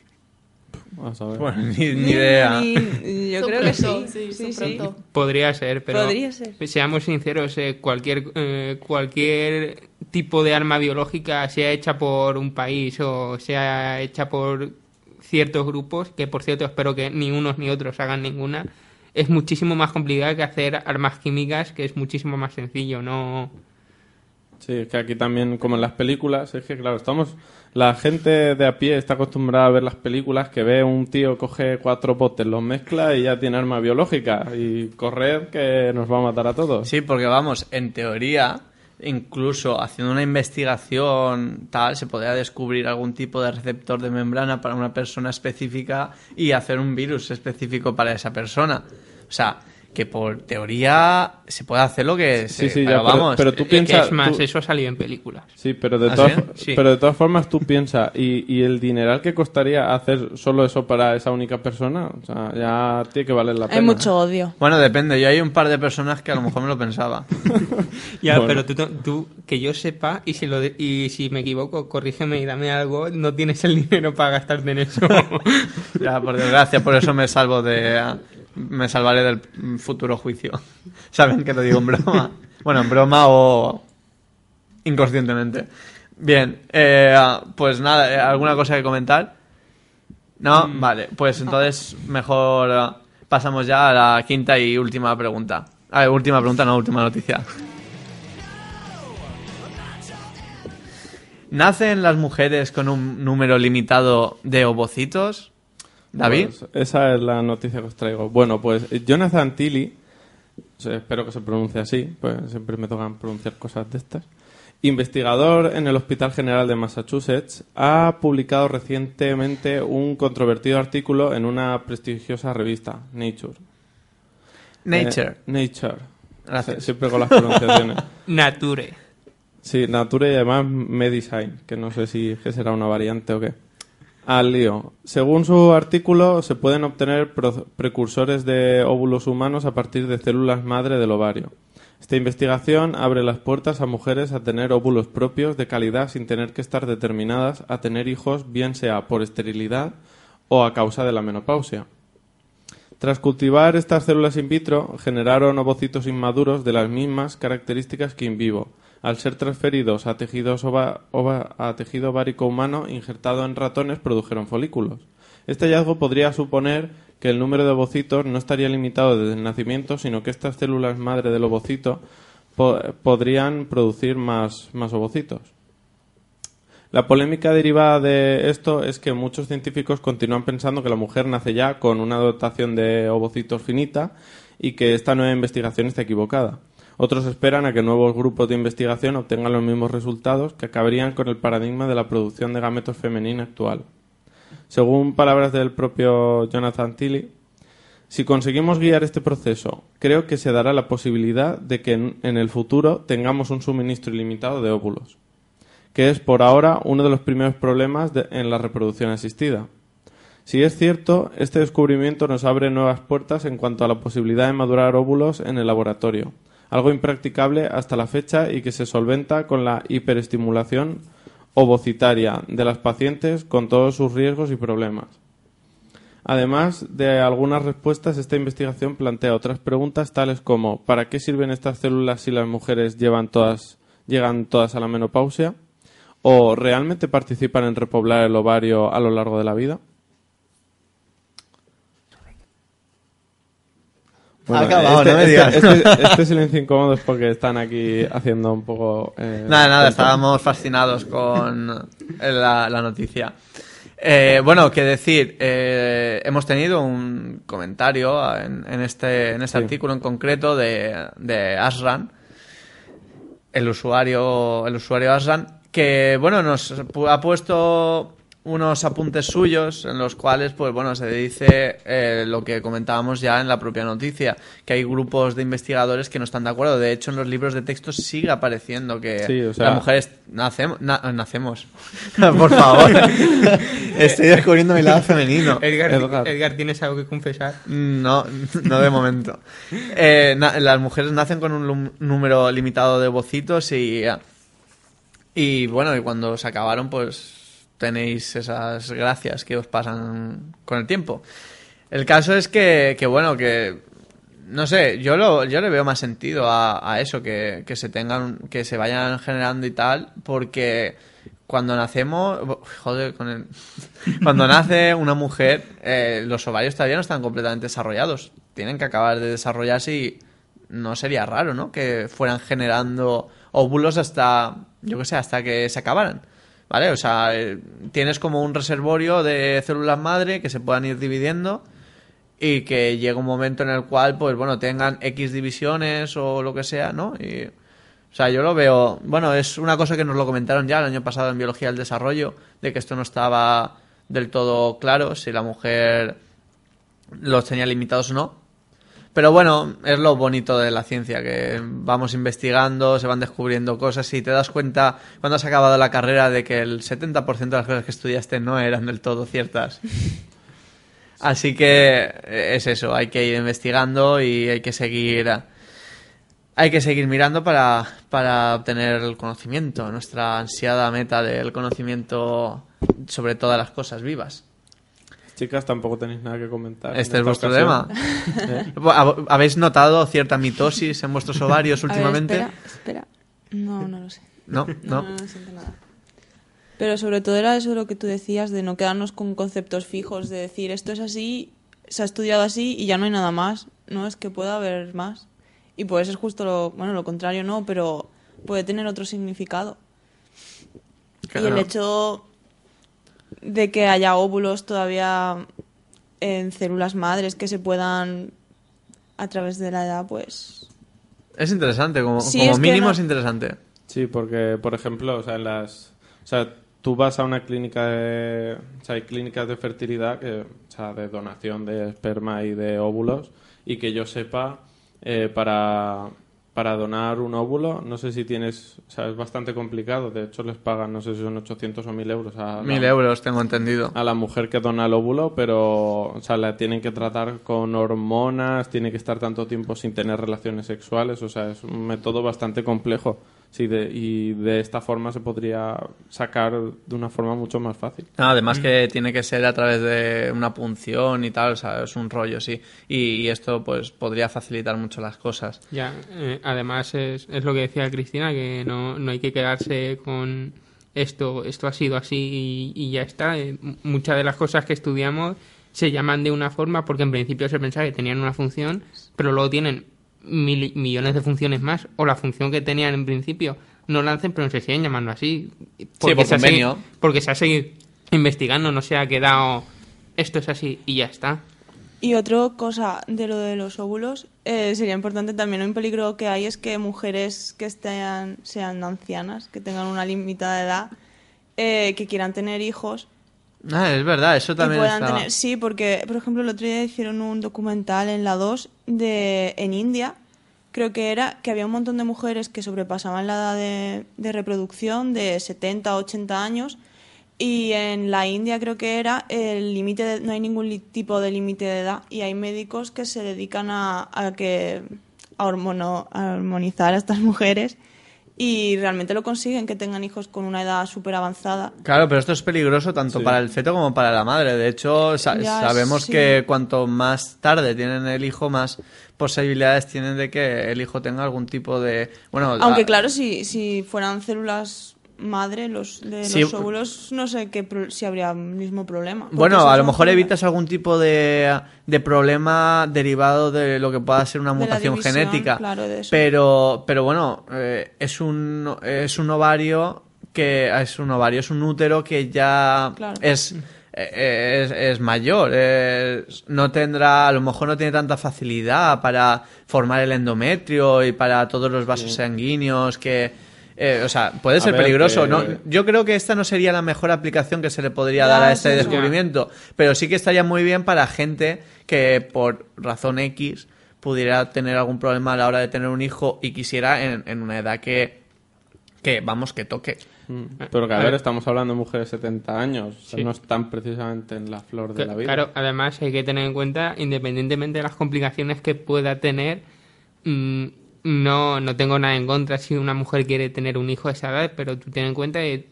Vamos a ver. Bueno, ni, ni idea. Ni- yo Son creo que pronto, sí. sí, Sí, son sí. pronto. Podría ser, pero Podría ser. seamos sinceros, eh, cualquier eh, cualquier tipo de arma biológica, sea hecha por un país o sea hecha por ciertos grupos, que por cierto espero que ni unos ni otros hagan ninguna, es muchísimo más complicada que hacer armas químicas, que es muchísimo más sencillo, no Sí, es que aquí también, como en las películas, es que claro, estamos... La gente de a pie está acostumbrada a ver las películas que ve un tío coge cuatro potes, los mezcla y ya tiene arma biológica. Y correr que nos va a matar a todos. Sí, porque vamos, en teoría, incluso haciendo una investigación tal, se podría descubrir algún tipo de receptor de membrana para una persona específica y hacer un virus específico para esa persona. O sea, que por teoría se puede hacer lo que Sí, se... sí, ya, pero pero- vamos, pero tú eh, que piensas- es más, tú- eso ha salido en películas. Sí, pero de, ¿Ah, todas, Sí. pero de todas formas tú piensas, ¿y, ¿y el dineral que costaría hacer solo eso para esa única persona? O sea, ya tiene que valer la pena. Hay mucho odio. Bueno, depende. Yo hay un par de personas que a lo mejor me lo pensaba. Ya, Bueno. pero tú, tú, que yo sepa, y si, lo de- y si me equivoco, corrígeme y dame algo, no tienes el dinero para gastarte en eso. ya, por desgracia, por eso me salvo de... Me salvaré del futuro juicio. Saben que lo digo en broma. Bueno, en broma o inconscientemente. Bien, eh, pues nada, eh, ¿alguna cosa que comentar? No, vale, pues entonces mejor eh, pasamos ya a la quinta y última pregunta. Ah, última pregunta, no, última noticia. ¿Nacen las mujeres con un número limitado de ovocitos? David. Pues esa es la noticia que os traigo. Bueno, pues Jonathan Tilly, espero que se pronuncie así, pues siempre me tocan pronunciar cosas de estas. Investigador en el Hospital General de Massachusetts, ha publicado recientemente un controvertido artículo en una prestigiosa revista, Nature. Nature. Eh, Nature. Gracias. Sie- Siempre con las pronunciaciones. Nature. Sí, Nature y además Medicine, que no sé si será una variante o qué. Al lío. Según su artículo, se pueden obtener precursores de óvulos humanos a partir de células madre del ovario. Esta investigación abre las puertas a mujeres a tener óvulos propios de calidad sin tener que estar determinadas a tener hijos, bien sea por esterilidad o a causa de la menopausia. Tras cultivar estas células in vitro, generaron ovocitos inmaduros de las mismas características que in vivo, al ser transferidos a, tejidos ova- ova- a tejido ovárico humano injertado en ratones produjeron folículos. Este hallazgo podría suponer que el número de ovocitos no estaría limitado desde el nacimiento, sino que estas células madre del ovocito po- podrían producir más, más ovocitos. La polémica derivada de esto es que muchos científicos continúan pensando que la mujer nace ya con una dotación de ovocitos finita y que esta nueva investigación está equivocada. Otros esperan a que nuevos grupos de investigación obtengan los mismos resultados que acabarían con el paradigma de la producción de gametos femenina actual. Según palabras del propio Jonathan Tilly, si conseguimos guiar este proceso, creo que se dará la posibilidad de que en, el futuro tengamos un suministro ilimitado de óvulos, que es por ahora uno de los primeros problemas en la reproducción asistida. Si es cierto, este descubrimiento nos abre nuevas puertas en cuanto a la posibilidad de madurar óvulos en el laboratorio, algo impracticable hasta la fecha y que se solventa con la hiperestimulación ovocitaria de las pacientes con todos sus riesgos y problemas. Además de algunas respuestas, esta investigación plantea otras preguntas tales como ¿para qué sirven estas células si las mujeres llegan todas a la menopausia? ¿O realmente participan en repoblar el ovario a lo largo de la vida? Ha acabado, no me este, digas. este- este silencio incómodo es porque están aquí haciendo un poco... eh, Nada, nada, estábamos fascinados con la, la noticia. Eh, bueno, qué decir, eh, hemos tenido un comentario en, en este, en este Sí. artículo en concreto de, de Asran, el usuario, el usuario Asran, que bueno, nos ha puesto unos apuntes suyos en los cuales, pues bueno, se dice eh, lo que comentábamos ya en la propia noticia, que hay grupos de investigadores que no están de acuerdo. De hecho, en los libros de texto sigue apareciendo que Sí, o sea- las mujeres nacemos, na- nacemos. Por favor. Estoy descubriendo mi lado femenino. Edgar, Edgar. Edgar, ¿tienes algo que confesar? No, no de momento. Eh, las mujeres nacen con un lum- número limitado de bocitos y, y bueno, y cuando se acabaron, pues tenéis esas gracias que os pasan con el tiempo. El caso es que, que bueno, que no sé, yo lo, yo le veo más sentido a, a eso, que, que se tengan, que se vayan generando y tal, porque cuando nacemos, joder, con el, cuando nace una mujer, eh, los ovarios todavía no están completamente desarrollados, tienen que acabar de desarrollarse y no sería raro, ¿no? Que fueran generando óvulos hasta, yo qué sé, hasta que se acabaran. ¿Vale? O sea, eh, tienes como un reservorio de células madre que se puedan ir dividiendo y que llegue un momento en el cual, pues bueno, tengan X divisiones o lo que sea, ¿no? Y, o sea, yo lo veo, bueno, es una cosa que nos lo comentaron ya el año pasado en Biología del Desarrollo, de que esto no estaba del todo claro, si la mujer los tenía limitados o no. Pero bueno, es lo bonito de la ciencia, que vamos investigando, se van descubriendo cosas y te das cuenta cuando has acabado la carrera de que el 70% de las cosas que estudiaste no eran del todo ciertas. Así que eh, es eso, hay que ir investigando y hay que seguir hay que seguir mirando para, para obtener el conocimiento, nuestra ansiada meta del conocimiento sobre todas las cosas vivas. Chicas, tampoco tenéis nada que comentar. Este es vuestro tema. ¿Eh? ¿Hab- ¿Habéis notado cierta mitosis en vuestros ovarios A ver, últimamente? espera, espera. No, no lo sé. No, No, no. no, no siento nada. Pero sobre todo era eso lo que tú decías, de no quedarnos con conceptos fijos, de decir esto es así, se ha estudiado así y ya no hay nada más. No, es que puede haber más. Y puede ser justo lo, bueno, lo contrario, no, pero puede tener otro significado. Y el Claro. hecho de que haya óvulos todavía en células madres que se puedan a través de la edad, pues Es interesante, como, Sí, como es mínimo no- es interesante. Sí, porque, por ejemplo, o sea, en las, o sea, tú vas a una clínica de, o sea, hay clínicas de fertilidad que, o sea, de donación de esperma y de óvulos y que yo sepa, eh, para, para donar un óvulo, no sé si tienes, o sea, es bastante complicado. De hecho, les pagan, no sé si son 800 o 1000 euros a, la- Mil euros, tengo entendido. a la mujer que dona el óvulo, pero, o sea, la tienen que tratar con hormonas, tiene que estar tanto tiempo sin tener relaciones sexuales, o sea, es un método bastante complejo. Sí, de, y de esta forma se podría sacar de una forma mucho más fácil. No, además que tiene que ser a través de una punción y tal, o sea, es un rollo, sí. Y, y esto pues podría facilitar mucho las cosas. Ya, eh, además es, es lo que decía Cristina, que no, no hay que quedarse con esto, esto ha sido así y, y ya está. Eh, muchas de las cosas que estudiamos se llaman de una forma porque en principio se pensaba que tenían una función, pero luego tienen mil- millones de funciones más, o la función que tenían en principio no la hacen, pero se siguen llamando así. por se ha convenio. segui- porque se ha seguido investigando, no se ha quedado esto es así y ya está. Y otra cosa de lo de los óvulos, eh, sería importante también un peligro que hay es que mujeres que estén, sean ancianas, que tengan una limitada edad, eh, que quieran tener hijos, Ah, es verdad, eso también puedan estaba. tener... Sí, porque, por ejemplo, el otro día hicieron un documental en la 2 de, en India, creo que era, que había un montón de mujeres que sobrepasaban la edad de, de reproducción de 70, 80 años, y en la India creo que era, el límite de- no hay ningún tipo de límite de edad, y hay médicos que se dedican a, a que a, hormono- a hormonizar a estas mujeres, y realmente lo consiguen, que tengan hijos con una edad súper avanzada. Claro, pero esto es peligroso tanto Sí. para el feto como para la madre. De hecho, sa- Ya, sabemos sí. que cuanto más tarde tienen el hijo, más posibilidades tienen de que el hijo tenga algún tipo de... Bueno, Aunque claro, si, si fueran células madre los de Sí. los óvulos, no sé qué pro- si habría el mismo problema. Bueno, a lo mejor evitas algún tipo de, de problema derivado de lo que pueda ser una De la mutación división, genética. claro, de eso. Pero, pero bueno, eh, es un es un ovario que es un ovario, es un útero que ya Claro. es, eh, es es mayor, es- no tendrá, a lo mejor no tiene tanta facilidad para formar el endometrio y para todos los vasos sanguíneos que eh, o sea, puede ser peligroso. que- ¿no? Yo creo que esta no sería la mejor aplicación que se le podría Ya, dar a este sí. descubrimiento, pero sí que estaría muy bien para gente que por razón X pudiera tener algún problema a la hora de tener un hijo y quisiera en, en una edad que, que, vamos, que toque. Mm. Pero que a A ver, ver. estamos hablando de mujeres de 70 años, o sea, Sí. no están precisamente en la flor de la vida. Claro, además hay que tener en cuenta, independientemente de las complicaciones que pueda tener, mm, no, no tengo nada en contra si una mujer quiere tener un hijo a esa edad, pero tú ten en cuenta que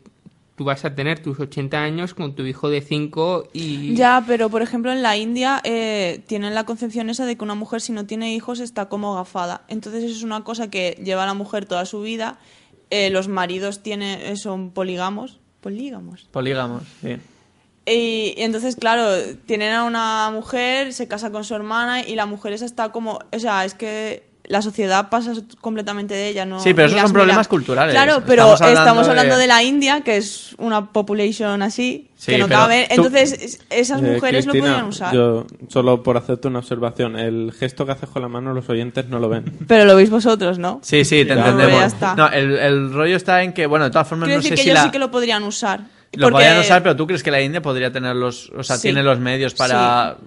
tú vas a tener tus 80 años con tu hijo de 5 y... Ya, pero por ejemplo en la India eh, tienen la concepción esa de que una mujer si no tiene hijos está como gafada. Entonces eso es una cosa que lleva la mujer toda su vida. Eh, los maridos tienen, eh, son polígamos. Polígamos. Polígamos, sí. Y, y entonces, claro, tienen a una mujer, se casa con su hermana y la mujer esa está como, o sea, es que la sociedad pasa completamente de ella, ¿no? Sí, pero esos son problemas mira. culturales. Claro, pero Estamos estamos hablando de- de... la India, que es una population así, Sí, que no cabe. tú- Entonces, es- esas Eh, mujeres lo podrían usar. Yo, solo por hacerte una observación, el gesto que haces con la mano los oyentes no lo ven. Pero lo veis vosotros, ¿no? Sí, sí, te entendemos. ya está. No, el, el rollo está en que, bueno, de todas formas, Quiero no decir sé que si ellos la... sí que lo podrían usar. Lo Porque podrían usar, pero tú crees que la India podría tener los... O sea, Sí. tiene los medios para...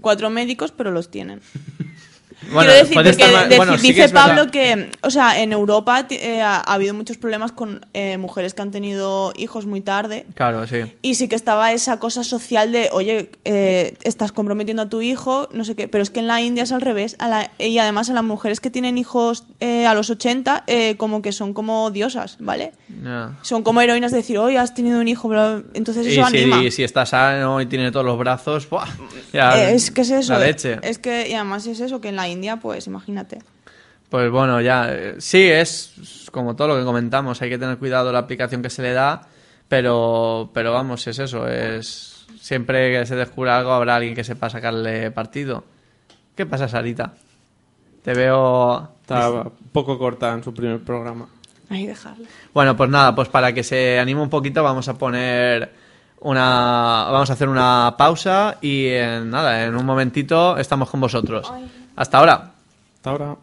Cuatro médicos, pero los tienen. Bueno, Quiero decir, porque estar de- bueno, sí que dice es verdad. Pablo que, o sea, en Europa eh, ha, ha habido muchos problemas con eh, mujeres que han tenido hijos muy tarde. Claro, sí. Y sí que estaba esa cosa social de, oye, eh, estás comprometiendo a tu hijo, no sé qué. Pero es que en la India es al revés. A la- y además a las mujeres que tienen hijos eh, a los 80, eh, como que son como diosas, ¿vale? Ya. Son como heroínas de decir, oye, has tenido un hijo, bla, bla". entonces Y eso anima. si, si está sano y tiene todos los brazos, ¡buah! Ya, Eh, es que es eso. La leche. Es que, y además es eso, que en la India, pues imagínate. Pues bueno, ya. eh, Sí, es como todo lo que comentamos. Hay que tener cuidado la aplicación que se le da. Pero, pero vamos, es eso. Es siempre que se descubra algo habrá alguien que sepa sacarle partido. ¿Qué pasa, Sarita? Te veo. Está un poco corta en su primer programa. Ahí dejarlo. Bueno, pues nada, pues para que se anime un poquito vamos a poner una vamos a hacer una pausa y en nada, en un momentito estamos con vosotros. Hasta ahora. Hasta ahora.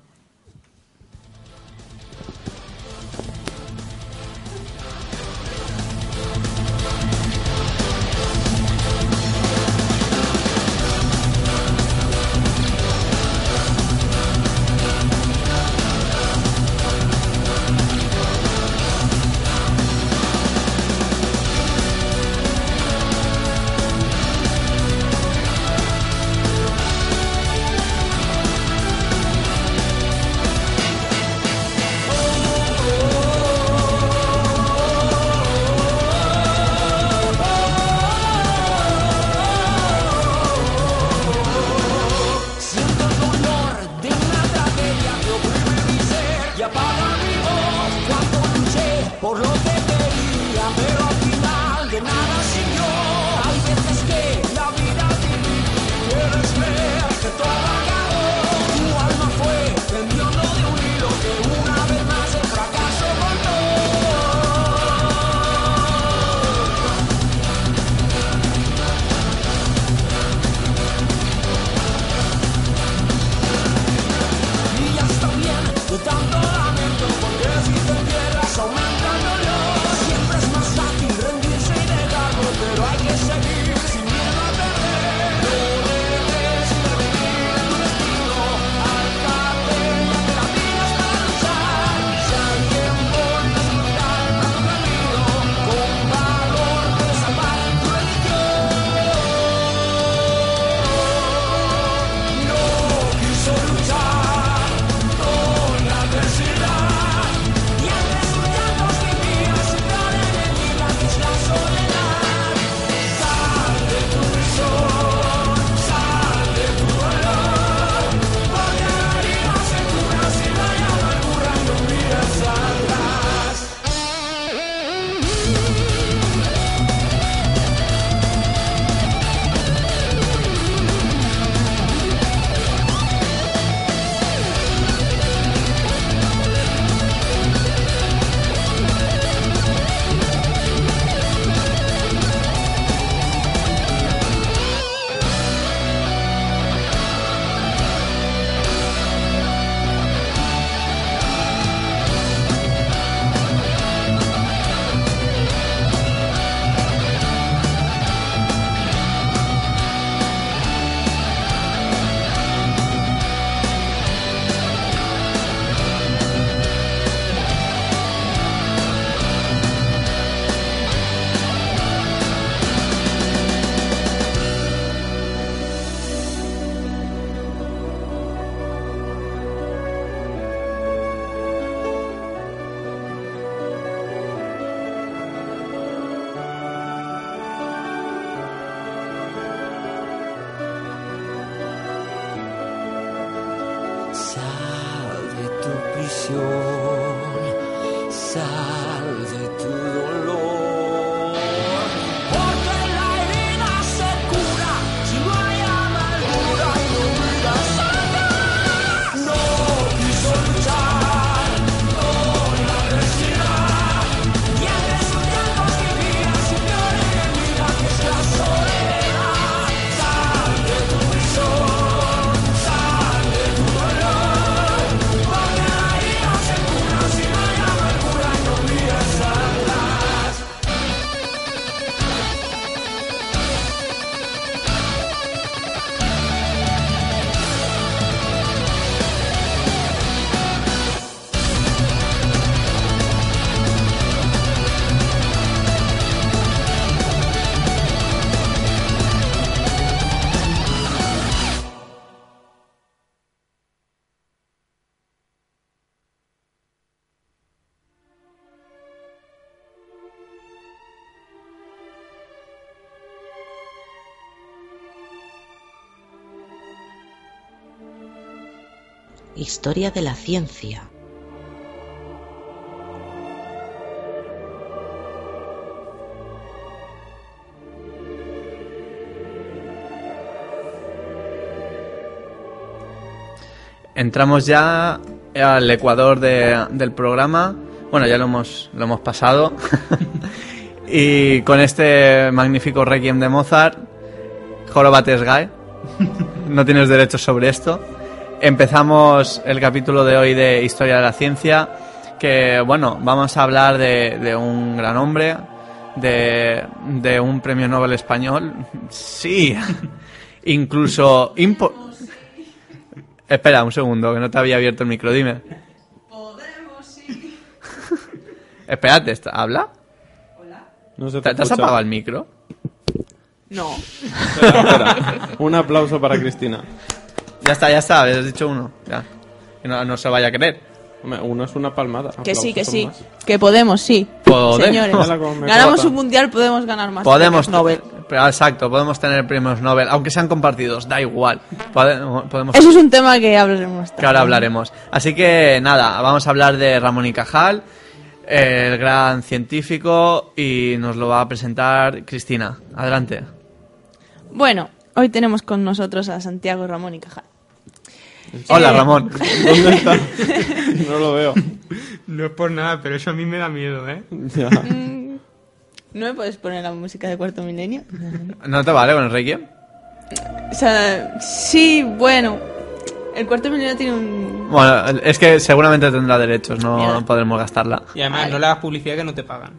Historia de la ciencia. Entramos ya al ecuador de- del programa. Bueno, ya lo hemos, lo hemos pasado. y con este magnífico requiem de Mozart, Jorobates Guy. No tienes derechos sobre esto. Empezamos el capítulo de hoy de Historia de la Ciencia. Que bueno, vamos a hablar de, de un gran hombre, de, de un premio Nobel español. Sí, incluso. impo- Espera un segundo, que no te había abierto el micro, dime. Podemos, sí. Espérate, ¿está- ¿habla? No se ¿Te, te has apagado el micro? No. Espera, espera. Un aplauso para Cristina. Ya está, ya está, has dicho uno. Ya. Que no, no se vaya a creer. Hombre, Uno es una palmada. Que sí, que sí. más. Que podemos, sí. Podemos. Señores. Me Ganamos corta. un mundial, podemos ganar más. Podemos. premios Nobel. Pero, Exacto, podemos tener premios Nobel, aunque sean compartidos, da igual. Pode- Podemos. Eso es un tema que hablaremos. que ahora hablaremos. Así que nada, vamos a hablar de Ramón y Cajal. el gran científico y nos lo va a presentar Cristina. Adelante. Bueno, hoy tenemos con nosotros a Santiago Ramón y Cajal. Hola Ramón. ¿Dónde está? no lo veo. No es por nada, pero eso a mí me da miedo, ¿eh? Ya. ¿No me puedes poner la música de Cuarto Milenio? ¿No te vale con el Requiem? O sea, sí, bueno. El Cuarto Milenio tiene un... Bueno, es que seguramente tendrá derechos, no Mierda. podremos gastarla. Y además no le hagas publicidad que no te pagan.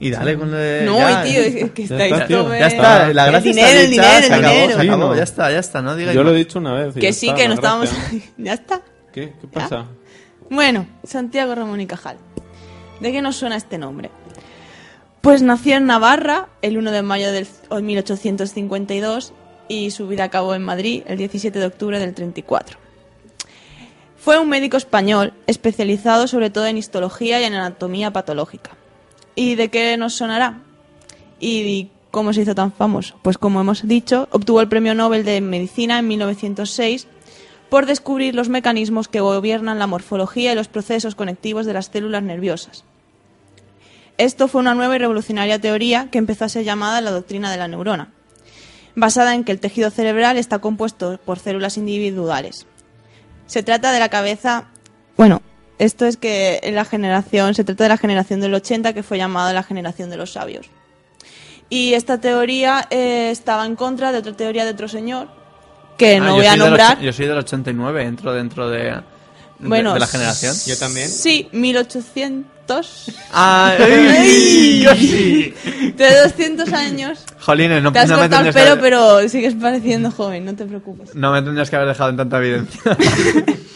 Y dale con el... No, ya, tío, es que Ya está, tío. Ya está, la El gracia dinero, está el dinero, se el dinero. se acabó, Sí, no. ya está, ya está, no digáis Yo lo he dicho una vez. Que sí, está, que no estábamos... ya está. ¿Qué? ¿Qué pasa? Bueno, Santiago Ramón y Cajal. ¿De qué nos suena este nombre? Pues nació en Navarra el 1 de mayo del 1852 y su vida acabó en Madrid el 17 de octubre del 34. Fue un médico español especializado sobre todo en histología y en anatomía patológica. ¿Y de qué nos sonará? ¿Y cómo se hizo tan famoso? Pues como hemos dicho, obtuvo el Premio Nobel de Medicina en 1906 por descubrir los mecanismos que gobiernan la morfología y los procesos conectivos de las células nerviosas. Esto fue una nueva y revolucionaria teoría que empezó a ser llamada la doctrina de la neurona, basada en que el tejido cerebral está compuesto por células individuales. Se trata de la cabeza, bueno, esto es que en la generación, se trata de la generación del 80 que fue llamada la generación de los sabios. Y esta teoría eh, estaba en contra de otra teoría de otro señor, que Ah, no yo voy a nombrar. yo soy del 89, entro dentro de, de- Bueno, de la generación. Yo también. Sí, 1800. Ah, ¡Ay! casi. De 200 años. Jolines, no, Te has no me cortado el tendrías que pelo, haber- pero sigues pareciendo joven, no te preocupes. No me tendrías que haber dejado en tanta evidencia.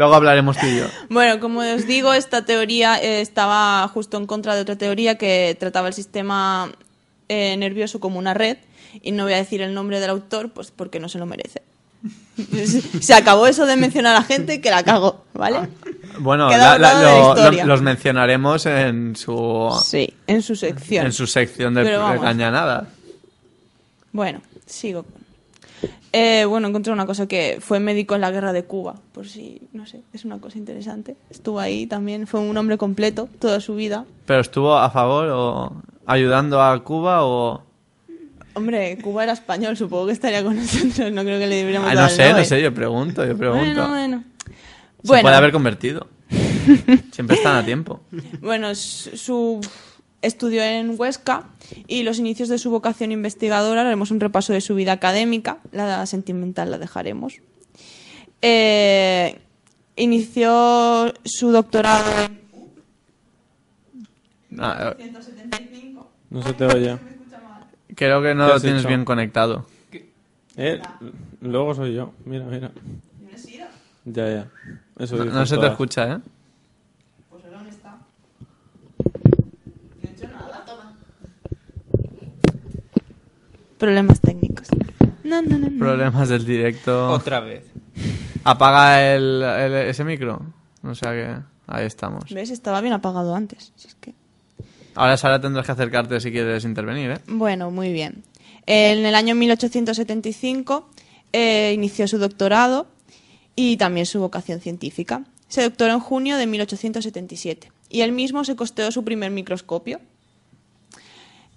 Luego hablaremos tú y yo. Bueno, como os digo, esta teoría eh, estaba justo en contra de otra teoría que trataba el sistema eh, nervioso como una red. Y no voy a decir el nombre del autor, pues porque no se lo merece. Se acabó eso de mencionar a gente que la cago, ¿vale? Bueno, la- la- la lo- lo- los mencionaremos en su Sí, en su sección. en su sección de, de cañanadas. Bueno, sigo. Eh, bueno, encontré una cosa que fue médico en la guerra de Cuba, por si, no sé, es una cosa interesante. Estuvo ahí también, fue un hombre completo toda su vida. Pero estuvo a favor o ayudando a Cuba o Hombre, Cuba era español, supongo que estaría con nosotros, no creo que le deberíamos Ah, no sé, no sé, yo pregunto, yo pregunto. Bueno, bueno. Se Bueno, puede haber convertido. Siempre están a tiempo. bueno, su- estudió en Huesca y los inicios de su vocación investigadora, haremos un repaso de su vida académica, la sentimental la dejaremos. Eh, inició su doctorado en Ah, eh, 175. No se te oye. creo que no ¿Qué lo tienes hecho? bien conectado. Eh, luego soy yo. Mira, mira. Ya, ya. Eso No, se te escucha, ¿eh? Problemas técnicos. No, no, no, no. Problemas del directo. Otra vez. Apaga el, el- ese micro. O sea que ahí estamos. ¿Ves? Estaba bien apagado antes. Si es que... Ahora Sara tendrás que acercarte si quieres intervenir, ¿eh? Bueno, muy bien. En el año 1875 eh, inició su doctorado y también su vocación científica. Se doctoró en junio de 1877 y él mismo se costeó su primer microscopio.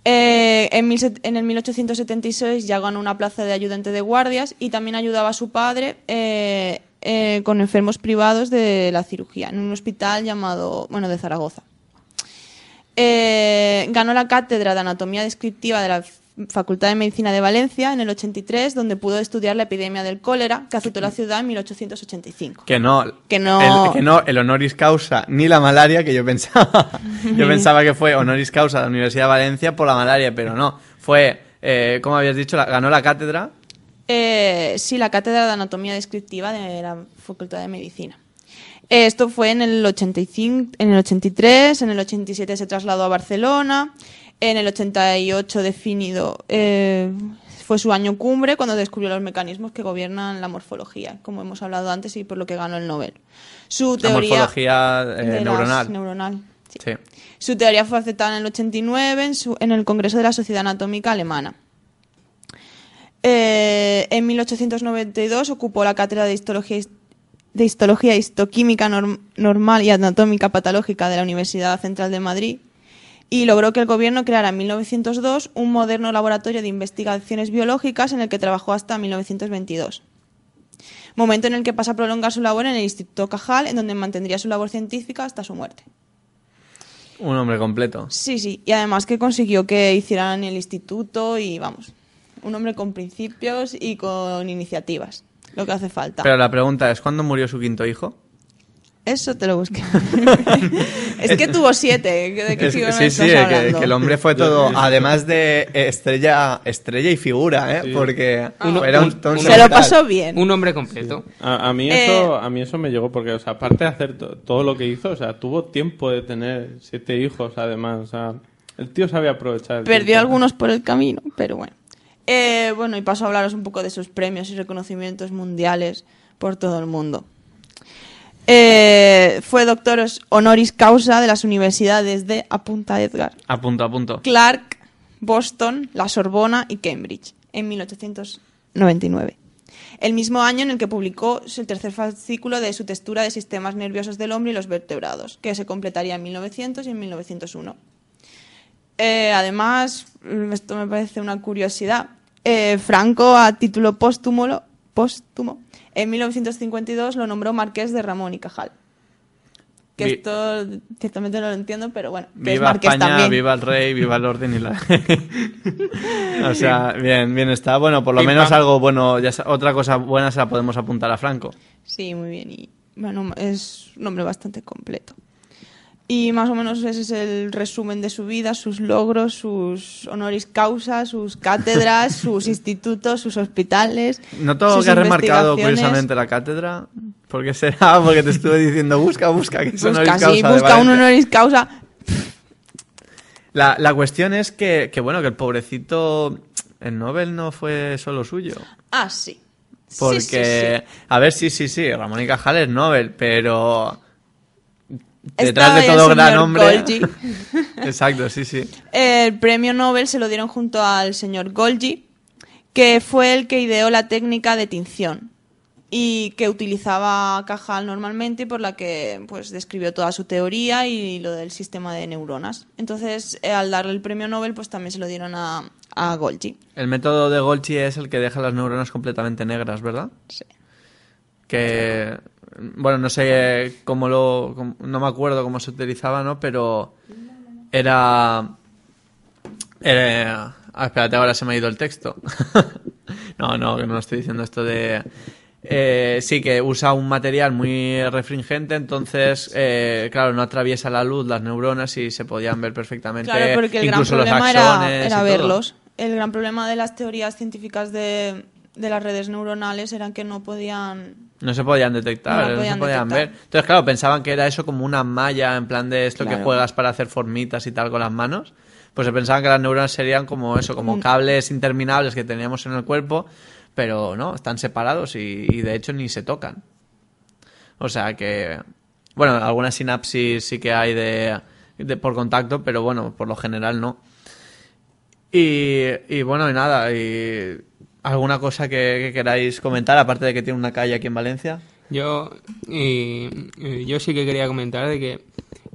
Eh, en, el 1876 ya ganó una plaza de ayudante de guardias y también ayudaba a su padre eh, eh, con enfermos privados de la cirugía en un hospital llamado, bueno, de Zaragoza. Ganó la cátedra de Anatomía Descriptiva de la Facultad de Medicina de Valencia en el 83, donde pudo estudiar la epidemia del cólera que azotó la ciudad en 1885. Que no. Que no. El, que no, el honoris causa ni la malaria que yo pensaba. yo pensaba que fue honoris causa de la Universidad de Valencia por la malaria, pero no. Fue, eh, como habías dicho, la- ganó la cátedra. Eh, sí, la cátedra de Anatomía Descriptiva de la Facultad de Medicina. Eh, Esto fue en el 85, en el 83, en el 87 se trasladó a Barcelona, en el 88 definido eh, fue su año cumbre cuando descubrió los mecanismos que gobiernan la morfología, como hemos hablado antes y por lo que ganó el Nobel. Su La teoría morfología eh, neuronal. neuronal, sí. Sí. Su teoría fue aceptada en el 89 en, su- en el Congreso de la Sociedad Anatómica Alemana. Eh, en 1892 ocupó la cátedra de histología, his- de Histología Histoquímica Norm- Normal y Anatómica Patológica de la Universidad Central de Madrid y logró que el gobierno creara en 1902 un moderno laboratorio de investigaciones biológicas en el que trabajó hasta 1922. Momento en el que pasa a prolongar su labor en el Instituto Cajal, en donde mantendría su labor científica hasta su muerte. Un hombre completo. Sí, sí, y además que consiguió que hicieran el instituto y vamos, un hombre con principios y con iniciativas, lo que hace falta. Pero la pregunta es, ¿cuándo murió su quinto hijo? Eso te lo busqué. es que tuvo siete, ¿de qué Es- sí, sí, que, el hombre fue todo, además de estrella estrella y figura, ¿eh? Porque Uno- era un, un- Se lo pasó bien. Un hombre completo. A, a mí Eh, eso a mí eso me llegó porque o sea aparte de hacer to- todo lo que hizo o sea tuvo tiempo de tener siete hijos además o sea el tío sabía aprovechar el Perdió tiempo. algunos por el camino, pero bueno. Eh, bueno, y paso a hablaros un poco de sus premios y reconocimientos mundiales por todo el mundo. Eh, fue doctor honoris causa de las universidades de Apunta Edgar, A punto, a punto. Clark, Boston, la Sorbona y Cambridge en 1899. El mismo año en el que publicó el tercer fascículo de su textura de sistemas nerviosos del hombre y los vertebrados, que se completaría en 1900 y en 1901. Eh, además, esto me parece una curiosidad, eh, Franco a título póstumo, póstumo en 1952 lo nombró marqués de Ramón y Cajal. Que Vi- esto ciertamente no lo entiendo, pero bueno, que es Viva marqués España, también. viva el rey, viva el orden y la... o sea, bien, bien está. Bueno, por lo Pim, menos pam. algo bueno, ya otra cosa buena se la podemos apuntar a Franco. Sí, muy bien. Y bueno, es un hombre bastante completo. Y más o menos ese es el resumen de su vida, sus logros, sus honoris causa, sus cátedras, sus institutos, sus hospitales. Noto sus que has remarcado curiosamente la cátedra. ¿Por qué será? Porque te estuve diciendo, busca, busca, que son Busca, honoris sí, causa de busca un honoris causa. La, la cuestión es que, que, bueno, que el pobrecito, el Nobel no fue solo suyo. Ah, sí. Sí, Porque, sí, sí. a ver, sí, sí, sí, Ramón y Cajal es Nobel, pero detrás de todo gran hombre. Golgi. Exacto, sí, sí. El premio Nobel se lo dieron junto al señor Golgi, que fue el que ideó la técnica de tinción y que utilizaba Cajal normalmente y por la que pues describió toda su teoría y lo del sistema de neuronas. Entonces, eh, al darle el premio Nobel, pues también se lo dieron a, a Golgi. El método de Golgi es el que deja las neuronas completamente negras, ¿verdad? Sí. Que, bueno, no sé cómo lo... cómo- no me acuerdo cómo se utilizaba, ¿no? Pero era... era- ah, espérate, ahora se me ha ido el texto. no, no, que no estoy diciendo esto de... eh, sí, que usa un material muy refringente, entonces, eh, claro, no atraviesa la luz las neuronas y se podían ver perfectamente. Claro, porque el gran incluso los problema era, verlos. El gran problema de las teorías científicas de, de las redes neuronales eran que no podían No se podían detectar, No se podían detectar. ver. Entonces, claro, pensaban que era eso como una malla, en plan de esto que juegas para hacer formitas y tal con las manos. Pues se pensaban que las neuronas serían como eso, como cables interminables que teníamos en el cuerpo, pero no, están separados y, y de hecho ni se tocan. O sea que, bueno, algunas sinapsis sí que hay de, de- por contacto, pero bueno, por lo general no. Y, y bueno, y nada, y alguna cosa que, que queráis comentar, aparte de que tiene una calle aquí en Valencia. Yo, y- y yo sí que quería comentar de que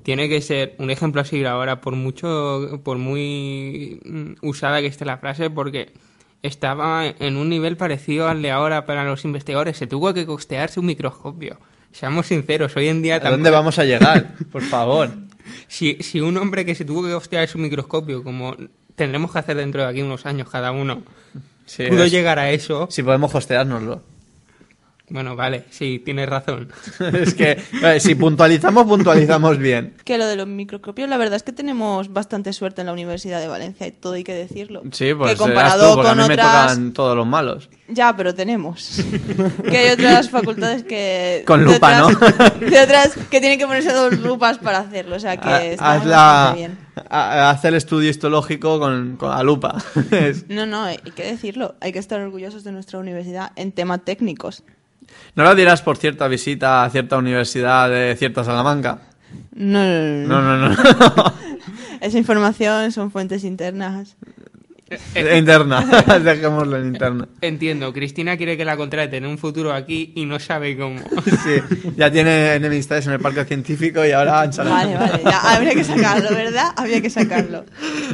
tiene que ser un ejemplo a seguir ahora, por mucho, por muy mm, usada que esté la frase, porque estaba en un nivel parecido al de ahora para los investigadores. Se tuvo que costearse un microscopio. Seamos sinceros, hoy en día... ¿A dónde vamos a llegar? Por favor. Si, si un hombre que se tuvo que costear su microscopio, como tendremos que hacer dentro de aquí unos años cada uno, Sí, pudo es- llegar a eso, Si podemos hosteárnoslo. Bueno, vale, sí, tienes razón. es que eh, si puntualizamos, puntualizamos bien. Que lo de los microscopios, la verdad es que tenemos bastante suerte en la Universidad de Valencia y todo hay que decirlo. Sí, pues que comparado tú, porque con a mí me otras, tocan todos los malos. ya, pero tenemos. que hay otras facultades que Con de lupa, otras- De otras que tienen que ponerse dos lupas para hacerlo, o sea que estamos haz, la, bastante bien. ha- haz el estudio histológico con, con la lupa. No, no, hay que decirlo. Hay que estar orgullosos de nuestra universidad en temas técnicos. No lo dirás por cierta visita a cierta universidad de cierta Salamanca. No, no, no. No, no, no. Esa información son fuentes internas. Interna, dejémoslo en interna. Entiendo, Cristina quiere que la contraten en un futuro aquí y no sabe cómo. Sí, ya tiene enemistades en el parque científico y ahora han. Vale, vale, ya habría que sacarlo, ¿verdad? Habría que sacarlo.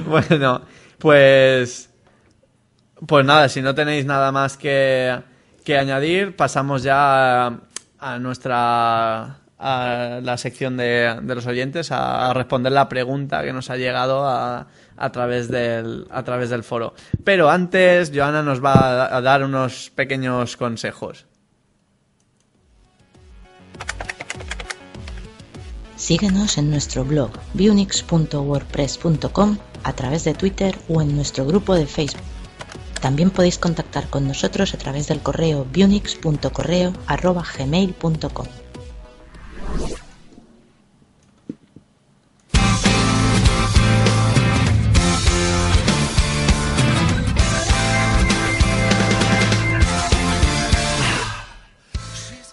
Bueno, pues. Pues nada, si no tenéis nada más que, que añadir, pasamos ya a, nuestra. a la sección de, de los oyentes, a, responder la pregunta que nos ha llegado a, a, través del, a través del foro. Pero antes, Joana nos va a, a dar unos pequeños consejos. Síguenos en nuestro blog bunix.wordpress.com a través de Twitter o en nuestro grupo de Facebook. También podéis contactar con nosotros a través del correo bunix.correo@gmail.com.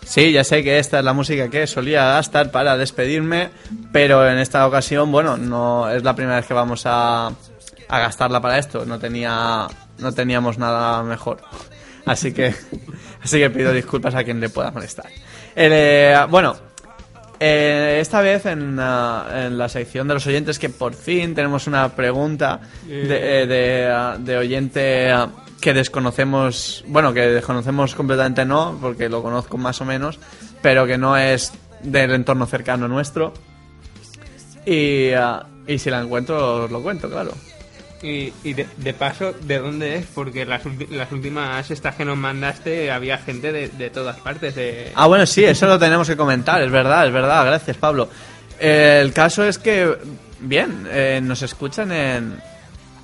Sí, ya sé que esta es la música que solía gastar para despedirme, pero en esta ocasión, bueno, no es la primera vez que vamos a, a gastarla para esto. No tenía, no teníamos nada mejor, así que, así que pido disculpas a quien le pueda molestar. Eh, bueno, eh, esta vez en, ah, en la sección de los oyentes que por fin tenemos una pregunta de, eh, de, ah, de oyente ah, que desconocemos, bueno, que desconocemos completamente no, porque lo conozco más o menos, pero que no es del entorno cercano nuestro. Y, ah, y si la encuentro, os lo cuento, claro. Y, y de, paso, ¿de dónde es? Porque las, las últimas estas que nos mandaste había gente de, de todas partes. De... Ah, bueno, sí, eso lo tenemos que comentar, es verdad, es verdad, gracias Pablo. Eh, el caso es que, bien, eh, nos escuchan en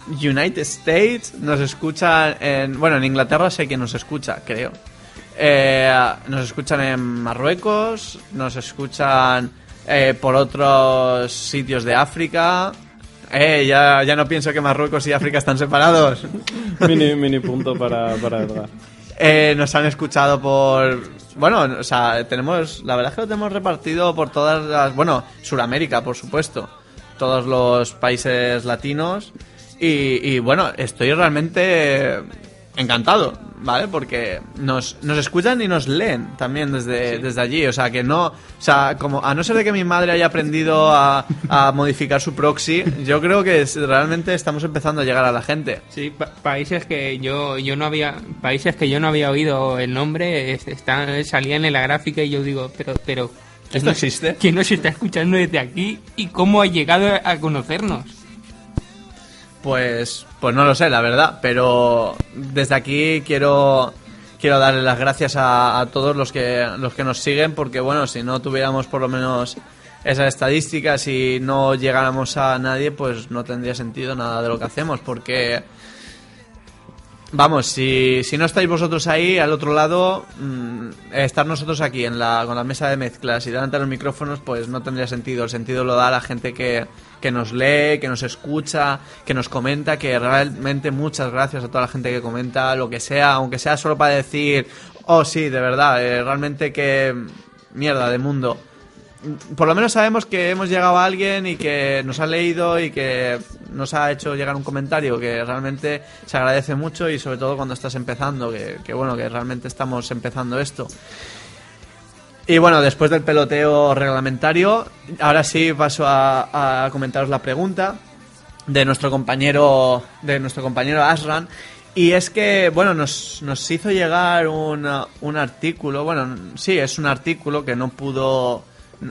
United States, nos escuchan en, bueno, en Inglaterra sé que nos escucha, creo. Eh, nos escuchan en Marruecos, nos escuchan eh, por otros sitios de África. Eh, ya, ya no pienso que Marruecos y África están separados. mini, mini punto para, para Edgar. Eh, nos han escuchado por. Bueno, o sea, tenemos. La verdad es que lo tenemos repartido por todas las. Bueno, Suramérica, por supuesto. Todos los países latinos. Y, y, bueno, estoy realmente encantado, ¿vale? Porque nos, nos escuchan y nos leen también desde, desde allí. O sea, que no. O sea, como a no ser de que mi madre haya aprendido a, a modificar su proxy, yo creo que es- realmente estamos empezando a llegar a la gente. Sí, pa- países que yo yo no había países que yo no había oído el nombre es- están salían en la gráfica y yo digo pero pero ¿Esto existe? quién nos está escuchando desde aquí y cómo ha llegado a conocernos Pues, pues no lo sé, la verdad, pero desde aquí quiero quiero darle las gracias a, todos los que los que nos siguen, porque bueno, si no tuviéramos por lo menos esas estadísticas y no llegáramos a nadie, pues no tendría sentido nada de lo que hacemos, porque Vamos, si, si no estáis vosotros ahí, al otro lado, mm, estar nosotros aquí en la, con la mesa de mezclas y delante de los micrófonos, pues no tendría sentido. El sentido lo da la gente que, que nos lee, que nos escucha, que nos comenta, que realmente muchas gracias a toda la gente que comenta, lo que sea, aunque sea solo para decir, oh sí, de verdad, eh, realmente que mierda de mundo por lo menos sabemos que hemos llegado a alguien y que nos ha leído y que nos ha hecho llegar un comentario que realmente se agradece mucho y sobre todo cuando estás empezando, que, bueno, que realmente estamos empezando esto. Y bueno, después del peloteo reglamentario, ahora sí paso a, a comentaros la pregunta de nuestro compañero, de nuestro compañero Asran. Y es que, bueno, nos, nos hizo llegar un, un artículo, bueno, sí, es un artículo que no pudo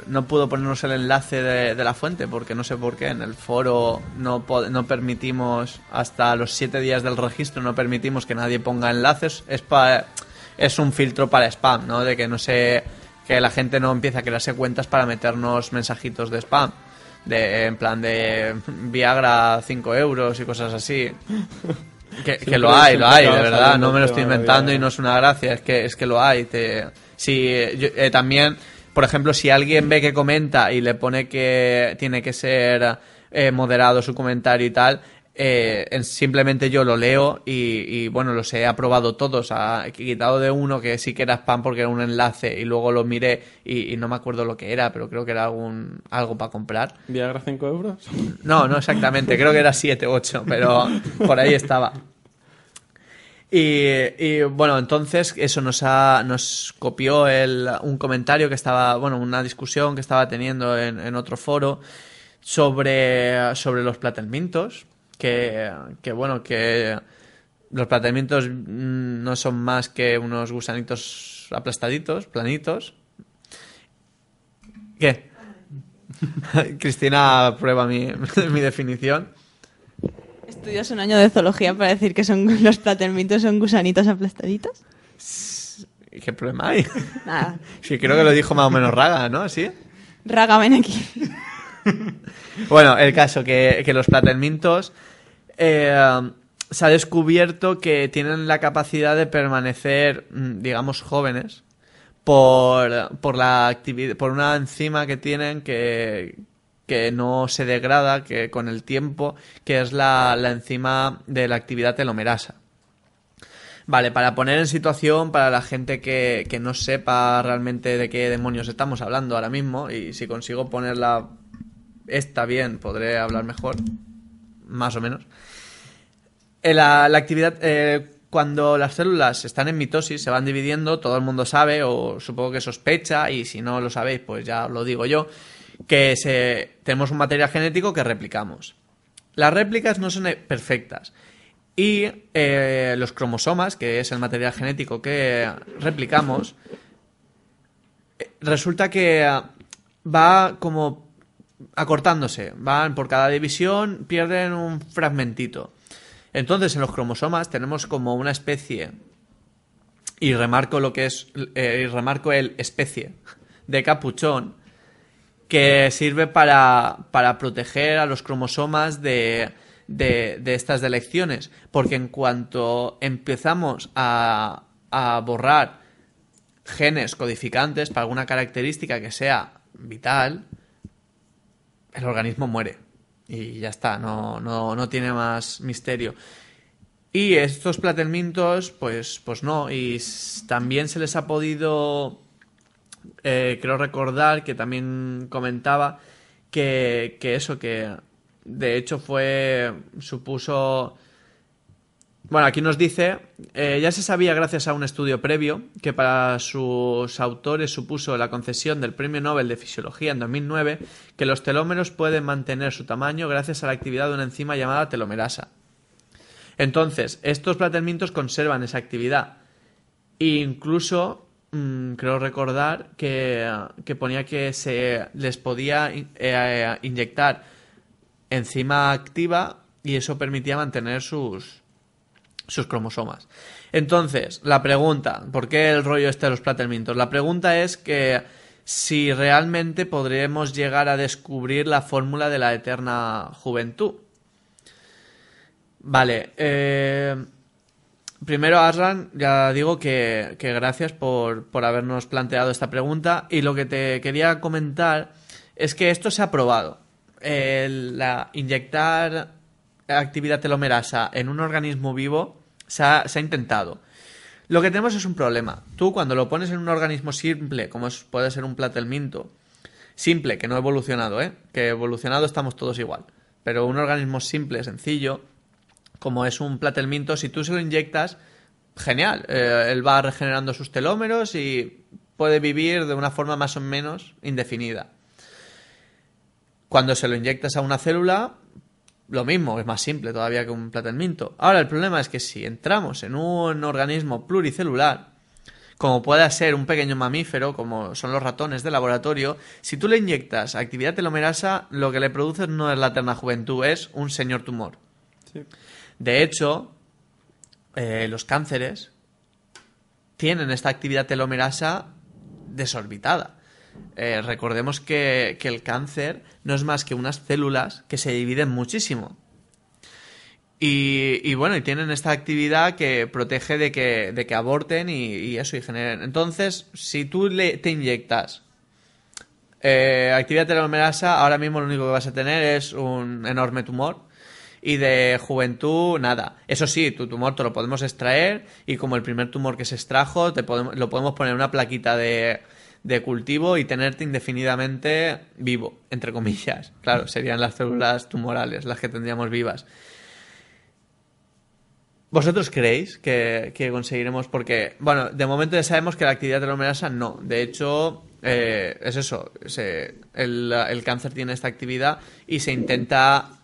no pudo ponernos el enlace de, de la fuente porque no sé por qué en el foro no, no permitimos hasta los siete días del registro no permitimos que nadie ponga enlaces. Es pa- es un filtro para spam no de que no sé que la gente no empiece a crearse cuentas para meternos mensajitos de spam. De en plan de Viagra 5 euros y cosas así. Que, lo hay, lo hay, de verdad, no me lo estoy inventando y no es una gracia, es que, es que lo hay. Te, si, yo- eh, también, por ejemplo, si alguien ve que comenta y le pone que tiene que ser eh, moderado su comentario y tal, eh, en- simplemente yo lo leo y, y, bueno, los he aprobado todos. Ha quitado de uno que sí que era spam porque era un enlace y luego lo miré y, y no me acuerdo lo que era, pero creo que era algún, algo para comprar. ¿Viagra 5 euros? No, no exactamente, creo que era 7 8, pero por ahí estaba. Y, bueno, entonces eso nos ha, nos copió el, un comentario que estaba, bueno, una discusión que estaba teniendo en, otro foro sobre, sobre los platelmintos, que, bueno, que los platelmintos no son más que unos gusanitos aplastaditos, planitos. ¿Qué? Cristina prueba mi definición. ¿Estudias un año de zoología para decir que son los platelmintos son gusanitos aplastaditos? ¿Qué problema hay? Nada. Sí, creo que lo dijo más o menos Raga, ¿no? ¿Sí? Raga, ven aquí. Bueno, el caso que, que los platelmintos eh, se ha descubierto que tienen la capacidad de permanecer, mm, digamos, jóvenes por, por la actividad, por una enzima que tienen que, que no se degrada que con el tiempo, que es la, la enzima de la actividad telomerasa. Vale, para poner en situación para la gente que, que no sepa realmente de qué demonios estamos hablando ahora mismo, y si consigo ponerla esta bien, podré hablar mejor, más o menos. Eh, La, la actividad, eh, cuando las células están en mitosis, se van dividiendo, todo el mundo sabe, o supongo que sospecha, y si no lo sabéis, pues ya lo digo yo, que se, tenemos un material genético que replicamos. Las réplicas no son perfectas. Y eh, los cromosomas, que es el material genético que replicamos, resulta que va como acortándose. Van por cada división, pierden un fragmentito. Entonces, en los cromosomas tenemos como una especie, y remarco lo que es, eh, y remarco el especie de capuchón, que sirve para, para proteger a los cromosomas de, de, estas delecciones. Porque en cuanto empezamos a, a borrar genes codificantes para alguna característica que sea vital, el organismo muere. Y ya está, no, no, no tiene más misterio. Y estos platelmintos, pues, pues no. Y también se les ha podido eh, creo recordar que también comentaba que, eso, que de hecho fue, supuso... Bueno, aquí nos dice, eh, ya se sabía gracias a un estudio previo que para sus autores supuso la concesión del Premio Nobel de Fisiología en 2009 que los telómeros pueden mantener su tamaño gracias a la actividad de una enzima llamada telomerasa. Entonces, estos platelmintos conservan esa actividad. E incluso, mm, creo recordar que, que ponía que se les podía in- eh, inyectar enzima activa y eso permitía mantener sus, sus cromosomas. Entonces, la pregunta, ¿por qué el rollo este de los platelmintos? La pregunta es que si realmente podremos llegar a descubrir la fórmula de la eterna juventud. Vale, eh, primero Aslan, ya digo que, gracias por, por habernos planteado esta pregunta y lo que te quería comentar es que esto se ha probado. El- la, inyectar actividad telomerasa en un organismo vivo se ha, ha intentado. Lo que tenemos es un problema. Tú cuando lo pones en un organismo simple, como puede ser un platelminto, simple, que no evolucionado, ¿eh? Que evolucionado estamos todos igual. Pero un organismo simple, sencillo, como es un platelminto, si tú se lo inyectas, genial. Eh, él va regenerando sus telómeros y puede vivir de una forma más o menos indefinida. Cuando se lo inyectas a una célula, lo mismo, es más simple todavía que un platelminto. Ahora, el problema es que si entramos en un organismo pluricelular, como pueda ser un pequeño mamífero, como son los ratones de laboratorio, si tú le inyectas actividad telomerasa, lo que le produces no es la eterna juventud, es un señor tumor. De hecho, eh, los cánceres tienen esta actividad telomerasa desorbitada. Eh, recordemos que, el cáncer no es más que unas células que se dividen muchísimo. Y, bueno, y tienen esta actividad que protege de que, de que aborten y, eso, y generen. Entonces, si tú te inyectas eh, actividad telomerasa, ahora mismo lo único que vas a tener es un enorme tumor. Y de juventud, nada. Eso sí, tu tumor te lo podemos extraer y como el primer tumor que se extrajo, te podemos, lo podemos poner en una plaquita de, de cultivo y tenerte indefinidamente vivo, entre comillas. Claro, serían las células tumorales las que tendríamos vivas. ¿Vosotros creéis que, conseguiremos? Porque, bueno, de momento ya sabemos que la actividad telomerasa no. De hecho, eh, es eso. el, el cáncer tiene esta actividad y se intenta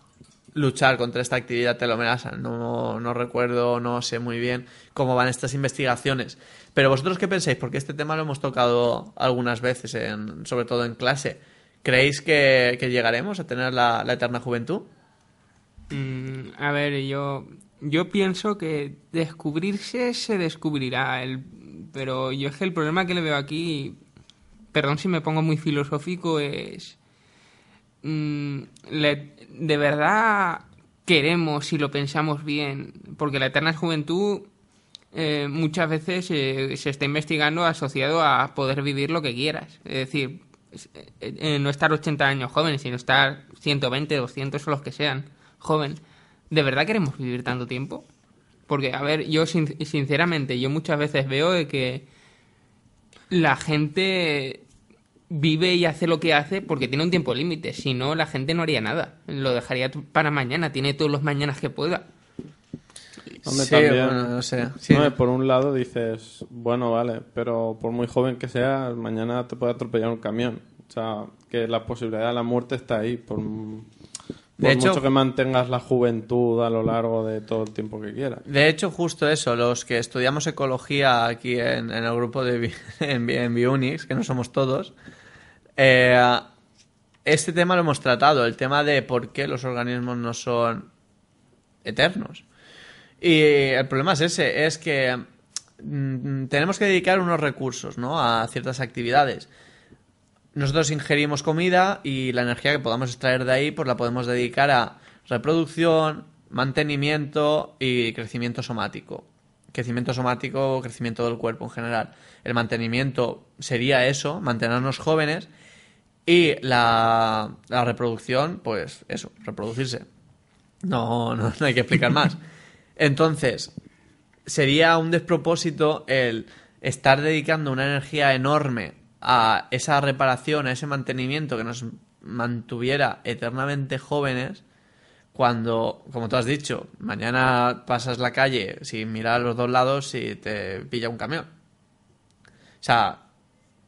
luchar contra esta actividad telomerasa. No, no recuerdo, no sé muy bien cómo van estas investigaciones. Pero vosotros qué pensáis, porque este tema lo hemos tocado algunas veces, en, sobre todo en clase. ¿Creéis que, llegaremos a tener la, la eterna juventud? Mm, a ver, yo, yo pienso que descubrirse se descubrirá, el, pero yo es que el problema que le veo aquí, perdón si me pongo muy filosófico, es... mm, de verdad queremos, si lo pensamos bien, porque la eterna juventud eh, muchas veces eh, se está investigando asociado a poder vivir lo que quieras. Es decir, eh, no estar 80 años joven, sino estar 120, 200 o los que sean joven. ¿De verdad queremos vivir tanto tiempo? Porque, a ver, yo sin- sinceramente, yo muchas veces veo de que la gente vive y hace lo que hace porque tiene un tiempo límite. Si no, la gente no haría nada. Lo dejaría para mañana. Tiene todos los mañanas que pueda. Hombre, Sí, también, bueno, no sé. Sí. por un lado dices, bueno, vale, pero por muy joven que seas, mañana te puede atropellar un camión. O sea, que la posibilidad de la muerte está ahí. Por, por hecho- mucho que mantengas la juventud a lo largo de todo el tiempo que quieras. De hecho, justo eso, los que estudiamos ecología aquí en, en el grupo de en, en Biunix, que no somos todos, eh, este tema lo hemos tratado, el tema de por qué los organismos no son eternos. Y el problema es ese, es que mm, tenemos que dedicar unos recursos ¿no? a ciertas actividades. Nosotros ingerimos comida y la energía que podamos extraer de ahí pues la podemos dedicar a reproducción, mantenimiento y crecimiento somático. Crecimiento somático, crecimiento del cuerpo en general. El mantenimiento sería eso, mantenernos jóvenes y la, la reproducción, pues eso, reproducirse. No, no, no hay que explicar más. Entonces, sería un despropósito el estar dedicando una energía enorme a esa reparación, a ese mantenimiento que nos mantuviera eternamente jóvenes, cuando, como tú has dicho, mañana pasas la calle sin mirar a los dos lados y te pilla un camión. O sea,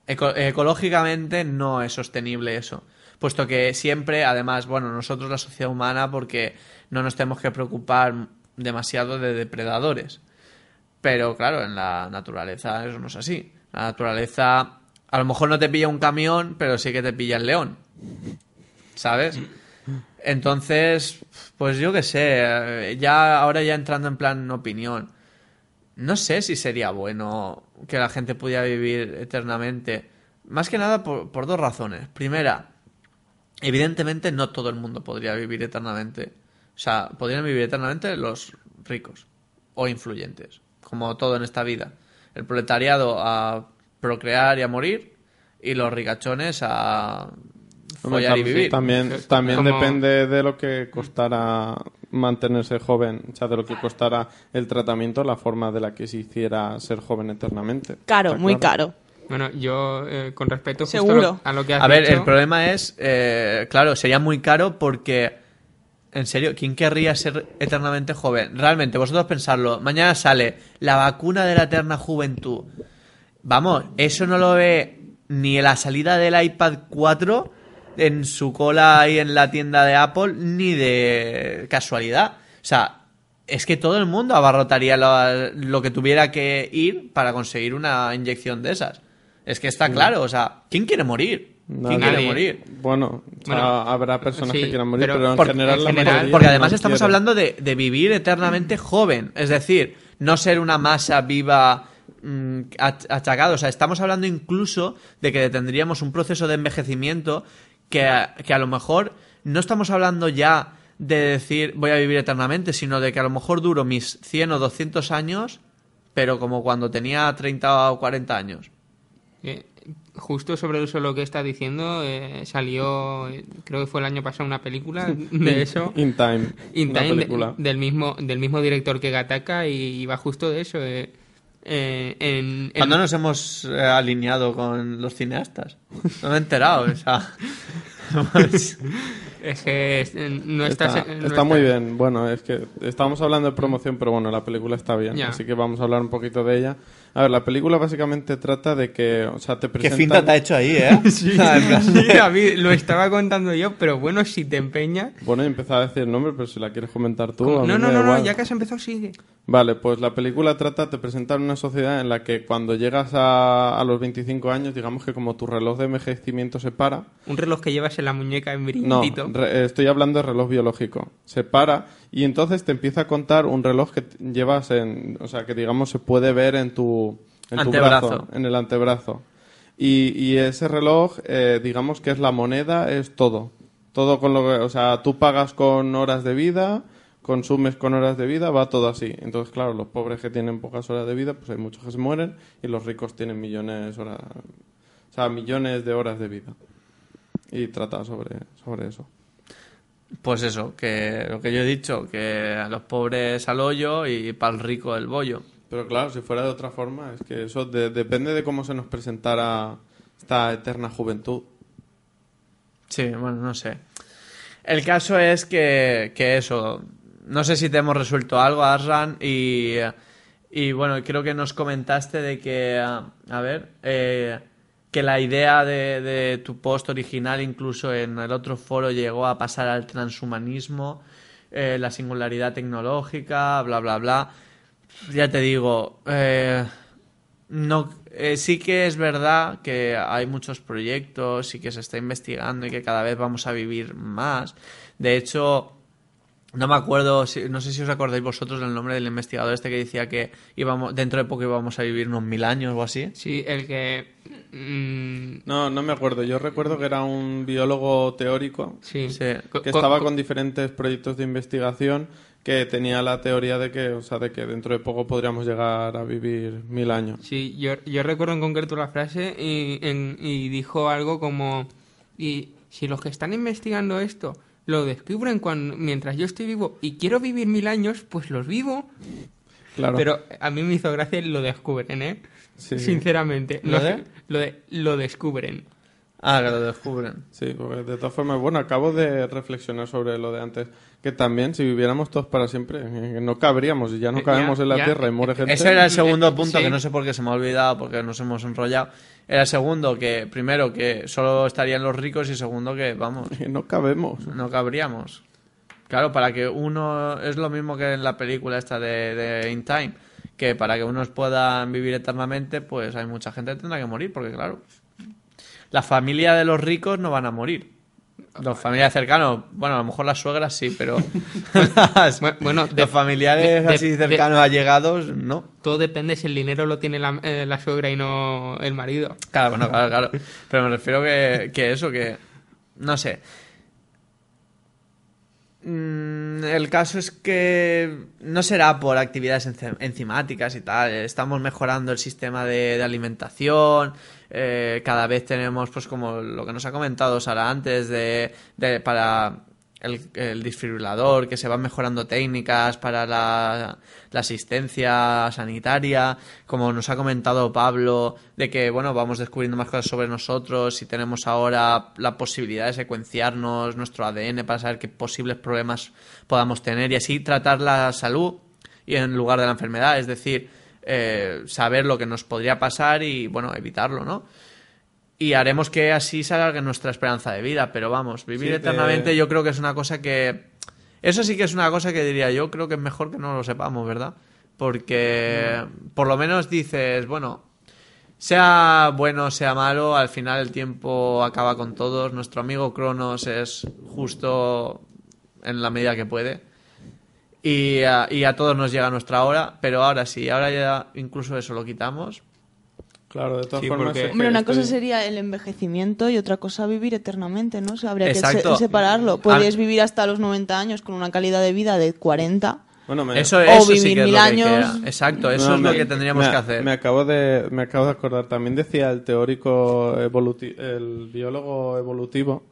eco- ecológicamente no es sostenible eso. Puesto que siempre, además, bueno, nosotros la sociedad humana, porque no nos tenemos que preocupar demasiado de depredadores. Pero claro, en la naturaleza eso no es así. La naturaleza, a lo mejor no te pilla un camión, pero sí que te pilla el león. ¿Sabes? Entonces, pues yo qué sé, ya ahora ya entrando en plan opinión, no sé si sería bueno que la gente pudiera vivir eternamente. Más que nada por, dos razones. Primera, evidentemente no todo el mundo podría vivir eternamente. O sea, podrían vivir eternamente los ricos o influyentes, como todo en esta vida. El proletariado a procrear y a morir y los ricachones a follar y tam- vivir. También, también Como- depende de lo que costara mantenerse joven, o sea, de lo que costara el tratamiento, la forma de la que se hiciera ser joven eternamente. Caro, muy caro. Bueno, yo eh, con respecto justo Seguro. a lo, a lo que has A ver, dicho, el problema es, eh, claro, sería muy caro porque, en serio, ¿quién querría ser eternamente joven? Realmente, vosotros pensadlo, mañana sale la vacuna de la eterna juventud. Vamos, eso no lo ve ni la salida del iPad 4 en su cola ahí en la tienda de Apple, ni de casualidad. O sea, es que todo el mundo abarrotaría lo, lo que tuviera que ir para conseguir una inyección de esas. Es que está claro, o sea, ¿quién quiere morir? ¿Quién Nadie. quiere morir? Bueno, o sea, Bueno, habrá personas sí, que quieran morir, pero pero, en Por- general en la general- mayoría Porque además no estamos quiere. hablando de, de vivir eternamente joven. Es decir, no ser una masa viva mm, ach- achacada. O sea, estamos hablando incluso de que tendríamos un proceso de envejecimiento que, a- que a lo mejor no estamos hablando ya de decir voy a vivir eternamente, sino de que a lo mejor duro mis 100 o 200 años, pero como cuando tenía 30 o 40 años. eh, justo sobre eso lo que estás diciendo, eh, salió, eh, creo que fue el año pasado, una película de eso. In Time. In Time, de- del mismo del mismo director que Gataka y, y va justo de eso. Eh, en, en- ¿Cuándo nos hemos eh, alineado con los cineastas? No me he enterado, o sea... pues- es que es- eh, no estás... Está, no está muy bien. Bueno, es que estábamos hablando de promoción, pero bueno, la película está bien. Ya. Así que vamos a hablar un poquito de ella. A ver, la película básicamente trata de que, o sea, te ¿Qué presentan... finta te ha hecho ahí, eh? Sí, sí, David, lo estaba contando yo, pero bueno, si te empeñas... Bueno, y empezaba a decir el nombre, pero si la quieres comentar tú... No, no, no, no, ya que has empezado, sigue. Vale, pues la película trata, te presentan una sociedad en la que cuando llegas a, a los 25 años, digamos que como tu reloj de envejecimiento se para, Un reloj que llevas en la muñeca en no, brillantito. re- estoy hablando de reloj biológico, se para y entonces te empieza a contar un reloj que llevas en, o sea, que digamos se puede ver en tu, en tu brazo, en el antebrazo. Y, y ese reloj, eh, digamos que es la moneda, es todo. Todo con lo que, o sea, tú pagas con horas de vida, consumes con horas de vida, va todo así. Entonces, claro, los pobres que tienen pocas horas de vida, pues hay muchos que se mueren y los ricos tienen millones, horas, o sea, millones de horas de vida. Y trata sobre, sobre eso. Pues eso, que lo que yo he dicho, que a los pobres al hoyo y para el rico el bollo. Pero claro, si fuera de otra forma, es que eso de- depende de cómo se nos presentara esta eterna juventud. Sí, bueno, no sé. El caso es que, que eso, no sé si te hemos resuelto algo, Asran, y, y bueno, creo que nos comentaste de que, a ver, eh, que la idea de, de tu post original incluso en el otro foro llegó a pasar al transhumanismo, eh, la singularidad tecnológica, bla, bla, bla. Ya te digo, eh, no, eh, sí que es verdad que hay muchos proyectos y que se está investigando y que cada vez vamos a vivir más. De hecho, no me acuerdo, si- no sé si os acordáis vosotros del nombre del investigador este que decía que íbamos, dentro de poco íbamos a vivir unos mil años o así. Sí, el que... mm, No, no me acuerdo. Yo recuerdo que era un biólogo teórico sí. Que estaba co- con diferentes proyectos de investigación que tenía la teoría de que, o sea, de que dentro de poco podríamos llegar a vivir mil años. Sí, yo, yo recuerdo en concreto la frase y, en- y dijo algo como... Y si los que están investigando esto lo descubren cuando, mientras yo estoy vivo y quiero vivir mil años, pues los vivo. Claro. Pero a mí me hizo gracia lo descubren, ¿eh? Sí. Sinceramente. ¿Lo Los- de? Lo de lo descubren. Ah, que lo descubren. Sí, porque de todas formas, bueno, acabo de reflexionar sobre lo de antes, que también si viviéramos todos para siempre, eh, no cabríamos y ya no Eh, cabemos ya, en la ya. Tierra y muere gente. Ese era el segundo punto Sí. que no sé por qué se me ha olvidado porque nos hemos enrollado. Era el segundo que, primero, que solo estarían los ricos y segundo que, vamos, Y no cabemos. no cabríamos. Claro, para que uno. Es lo mismo que en la película esta de, de In Time. Que para que unos puedan vivir eternamente, pues hay mucha gente que tendrá que morir, porque claro. La familia de los ricos no van a morir. Los familiares cercanos, bueno, a lo mejor las suegras sí, pero. las- bueno, de- los familiares de- de- así cercanos, allegados, no. Todo depende si el dinero lo tiene la, eh, la suegra y no el marido. Claro, bueno, claro, claro. Pero me refiero que, que eso, que. No sé. Mm, El caso es que no será por actividades enzimáticas y tal. Estamos mejorando el sistema de, alimentación. eh, cada vez tenemos, pues, como lo que nos ha comentado Sara antes, de- para el, el que se van mejorando técnicas para la, la asistencia sanitaria, como nos ha comentado Pablo, de que bueno, vamos descubriendo más cosas sobre nosotros y tenemos ahora la posibilidad de secuenciarnos nuestro ADN para saber qué posibles problemas podamos tener y así tratar la salud y en lugar de la enfermedad, es decir, eh, saber lo que nos podría pasar y bueno, evitarlo, ¿no? Y haremos que así se alargue nuestra esperanza de vida. Pero vamos, vivir Sí, eternamente yo creo que es una cosa que... Eso sí que es una cosa que diría yo, creo que es mejor que no lo sepamos, ¿verdad? Porque por lo menos dices, bueno, sea bueno, sea malo, al final el tiempo acaba con todos. Nuestro amigo Cronos es justo en la medida que puede. Y a, y a todos nos llega nuestra hora, pero ahora sí, ahora ya incluso eso lo quitamos. Claro, de todas Sí, formas. porque- es Hombre, una estoy- cosa sería el envejecimiento y otra cosa vivir eternamente, ¿no? O sea, habría que se- separarlo. Podrías vivir hasta los 90 años con una calidad de vida de 40 Bueno, me- Eso, O eso sí vivir que es mil años. queda. Exacto, eso No, es lo que tendríamos me- que hacer. Me acabo de, me acabo de acordar. También decía el teórico evoluti- el biólogo evolutivo,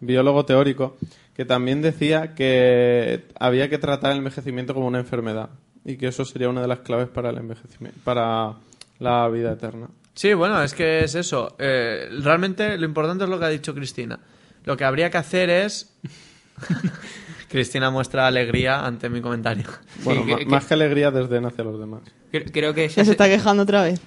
biólogo teórico, que también decía que había que tratar el envejecimiento como una enfermedad y que eso sería una de las claves para el envejecimiento, para la vida eterna. Sí, bueno, es que es eso. Eh, realmente lo importante es lo que ha dicho Cristina. Lo que habría que hacer es... Cristina muestra alegría ante mi comentario. Bueno, ma- que- más que alegría desdén hacia los demás. Cre- Creo que se, Ya ha se se- está quejando otra vez.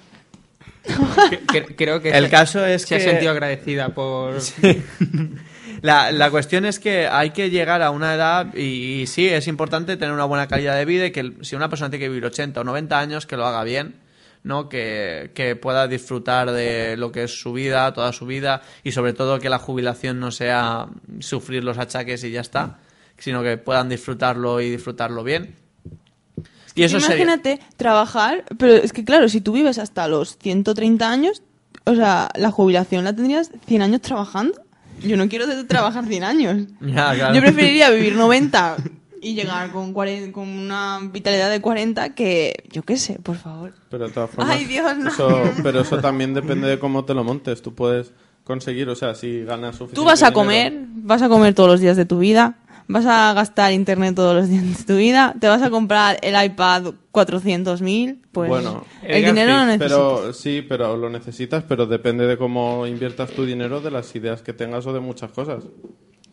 cre- cre- creo que El se- caso es se que- ha sentido agradecida por La, la cuestión es que hay que llegar a una edad y, y sí, es importante tener una buena calidad de vida y que si una persona tiene que vivir 80 o 90 años, que lo haga bien, ¿no? Que, que pueda disfrutar de lo que es su vida, toda su vida y sobre todo que la jubilación no sea sufrir los achaques y ya está, sino que puedan disfrutarlo y disfrutarlo bien. Y eso sería... Imagínate trabajar, pero es que claro, si tú vives hasta los 130 años, o sea, la jubilación la tendrías 100 años trabajando. Yo no quiero trabajar 100 años. Ya, claro. Yo preferiría vivir 90 y llegar con, 40 con una vitalidad de 40 que, yo qué sé, por favor. Pero de todas formas, Ay, Dios, no. eso, pero eso también depende de cómo te lo montes. Tú puedes conseguir, o sea, si ganas suficiente Tú vas a dinero- comer, vas a comer todos los días de tu vida, vas a gastar internet todos los días de tu vida, te vas a comprar el iPad 400.000, pues Bueno, el dinero Fix, necesitas. Pero sí, pero lo necesitas, pero depende de cómo inviertas tu dinero, de las ideas que tengas o de muchas cosas.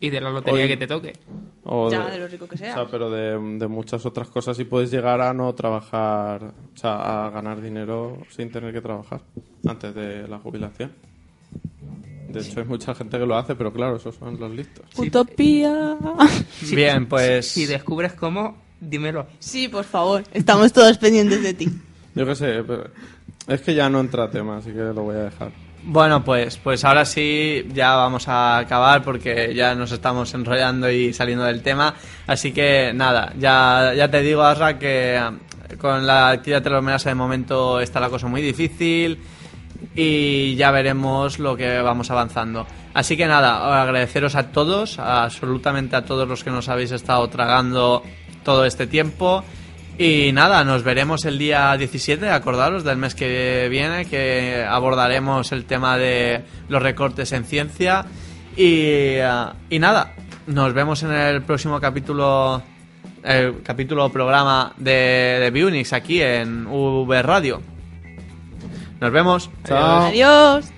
Y de la lotería que te toque. O Ya, de lo rico que seas. O sea, pero de, de muchas otras cosas y puedes llegar a no trabajar, o sea, a ganar dinero sin tener que trabajar antes de la jubilación. De hecho, hay mucha gente que lo hace, pero claro, esos son los listos. Utopía. Bien, pues... Si descubres cómo, dímelo. Sí, por favor, estamos todos pendientes de ti. Yo qué sé, pero es que ya no entra tema, así que lo voy a dejar. Bueno, pues, pues ahora sí ya vamos a acabar porque ya nos estamos enrollando y saliendo del tema. Así que nada, ya, ya te digo, Asra, que eh, con la actividad telomerasa de momento está la cosa muy difícil y ya veremos lo que vamos avanzando. Así que nada, agradeceros a todos, absolutamente a todos los que nos habéis estado tragando todo este tiempo. Y nada, nos veremos el día 17, acordaros del mes que viene, que abordaremos el tema de los recortes en ciencia. Y, y nada, nos vemos en el próximo capítulo, el capítulo o programa de, de Biunix aquí en V Radio. Nos vemos. Chao. Adiós.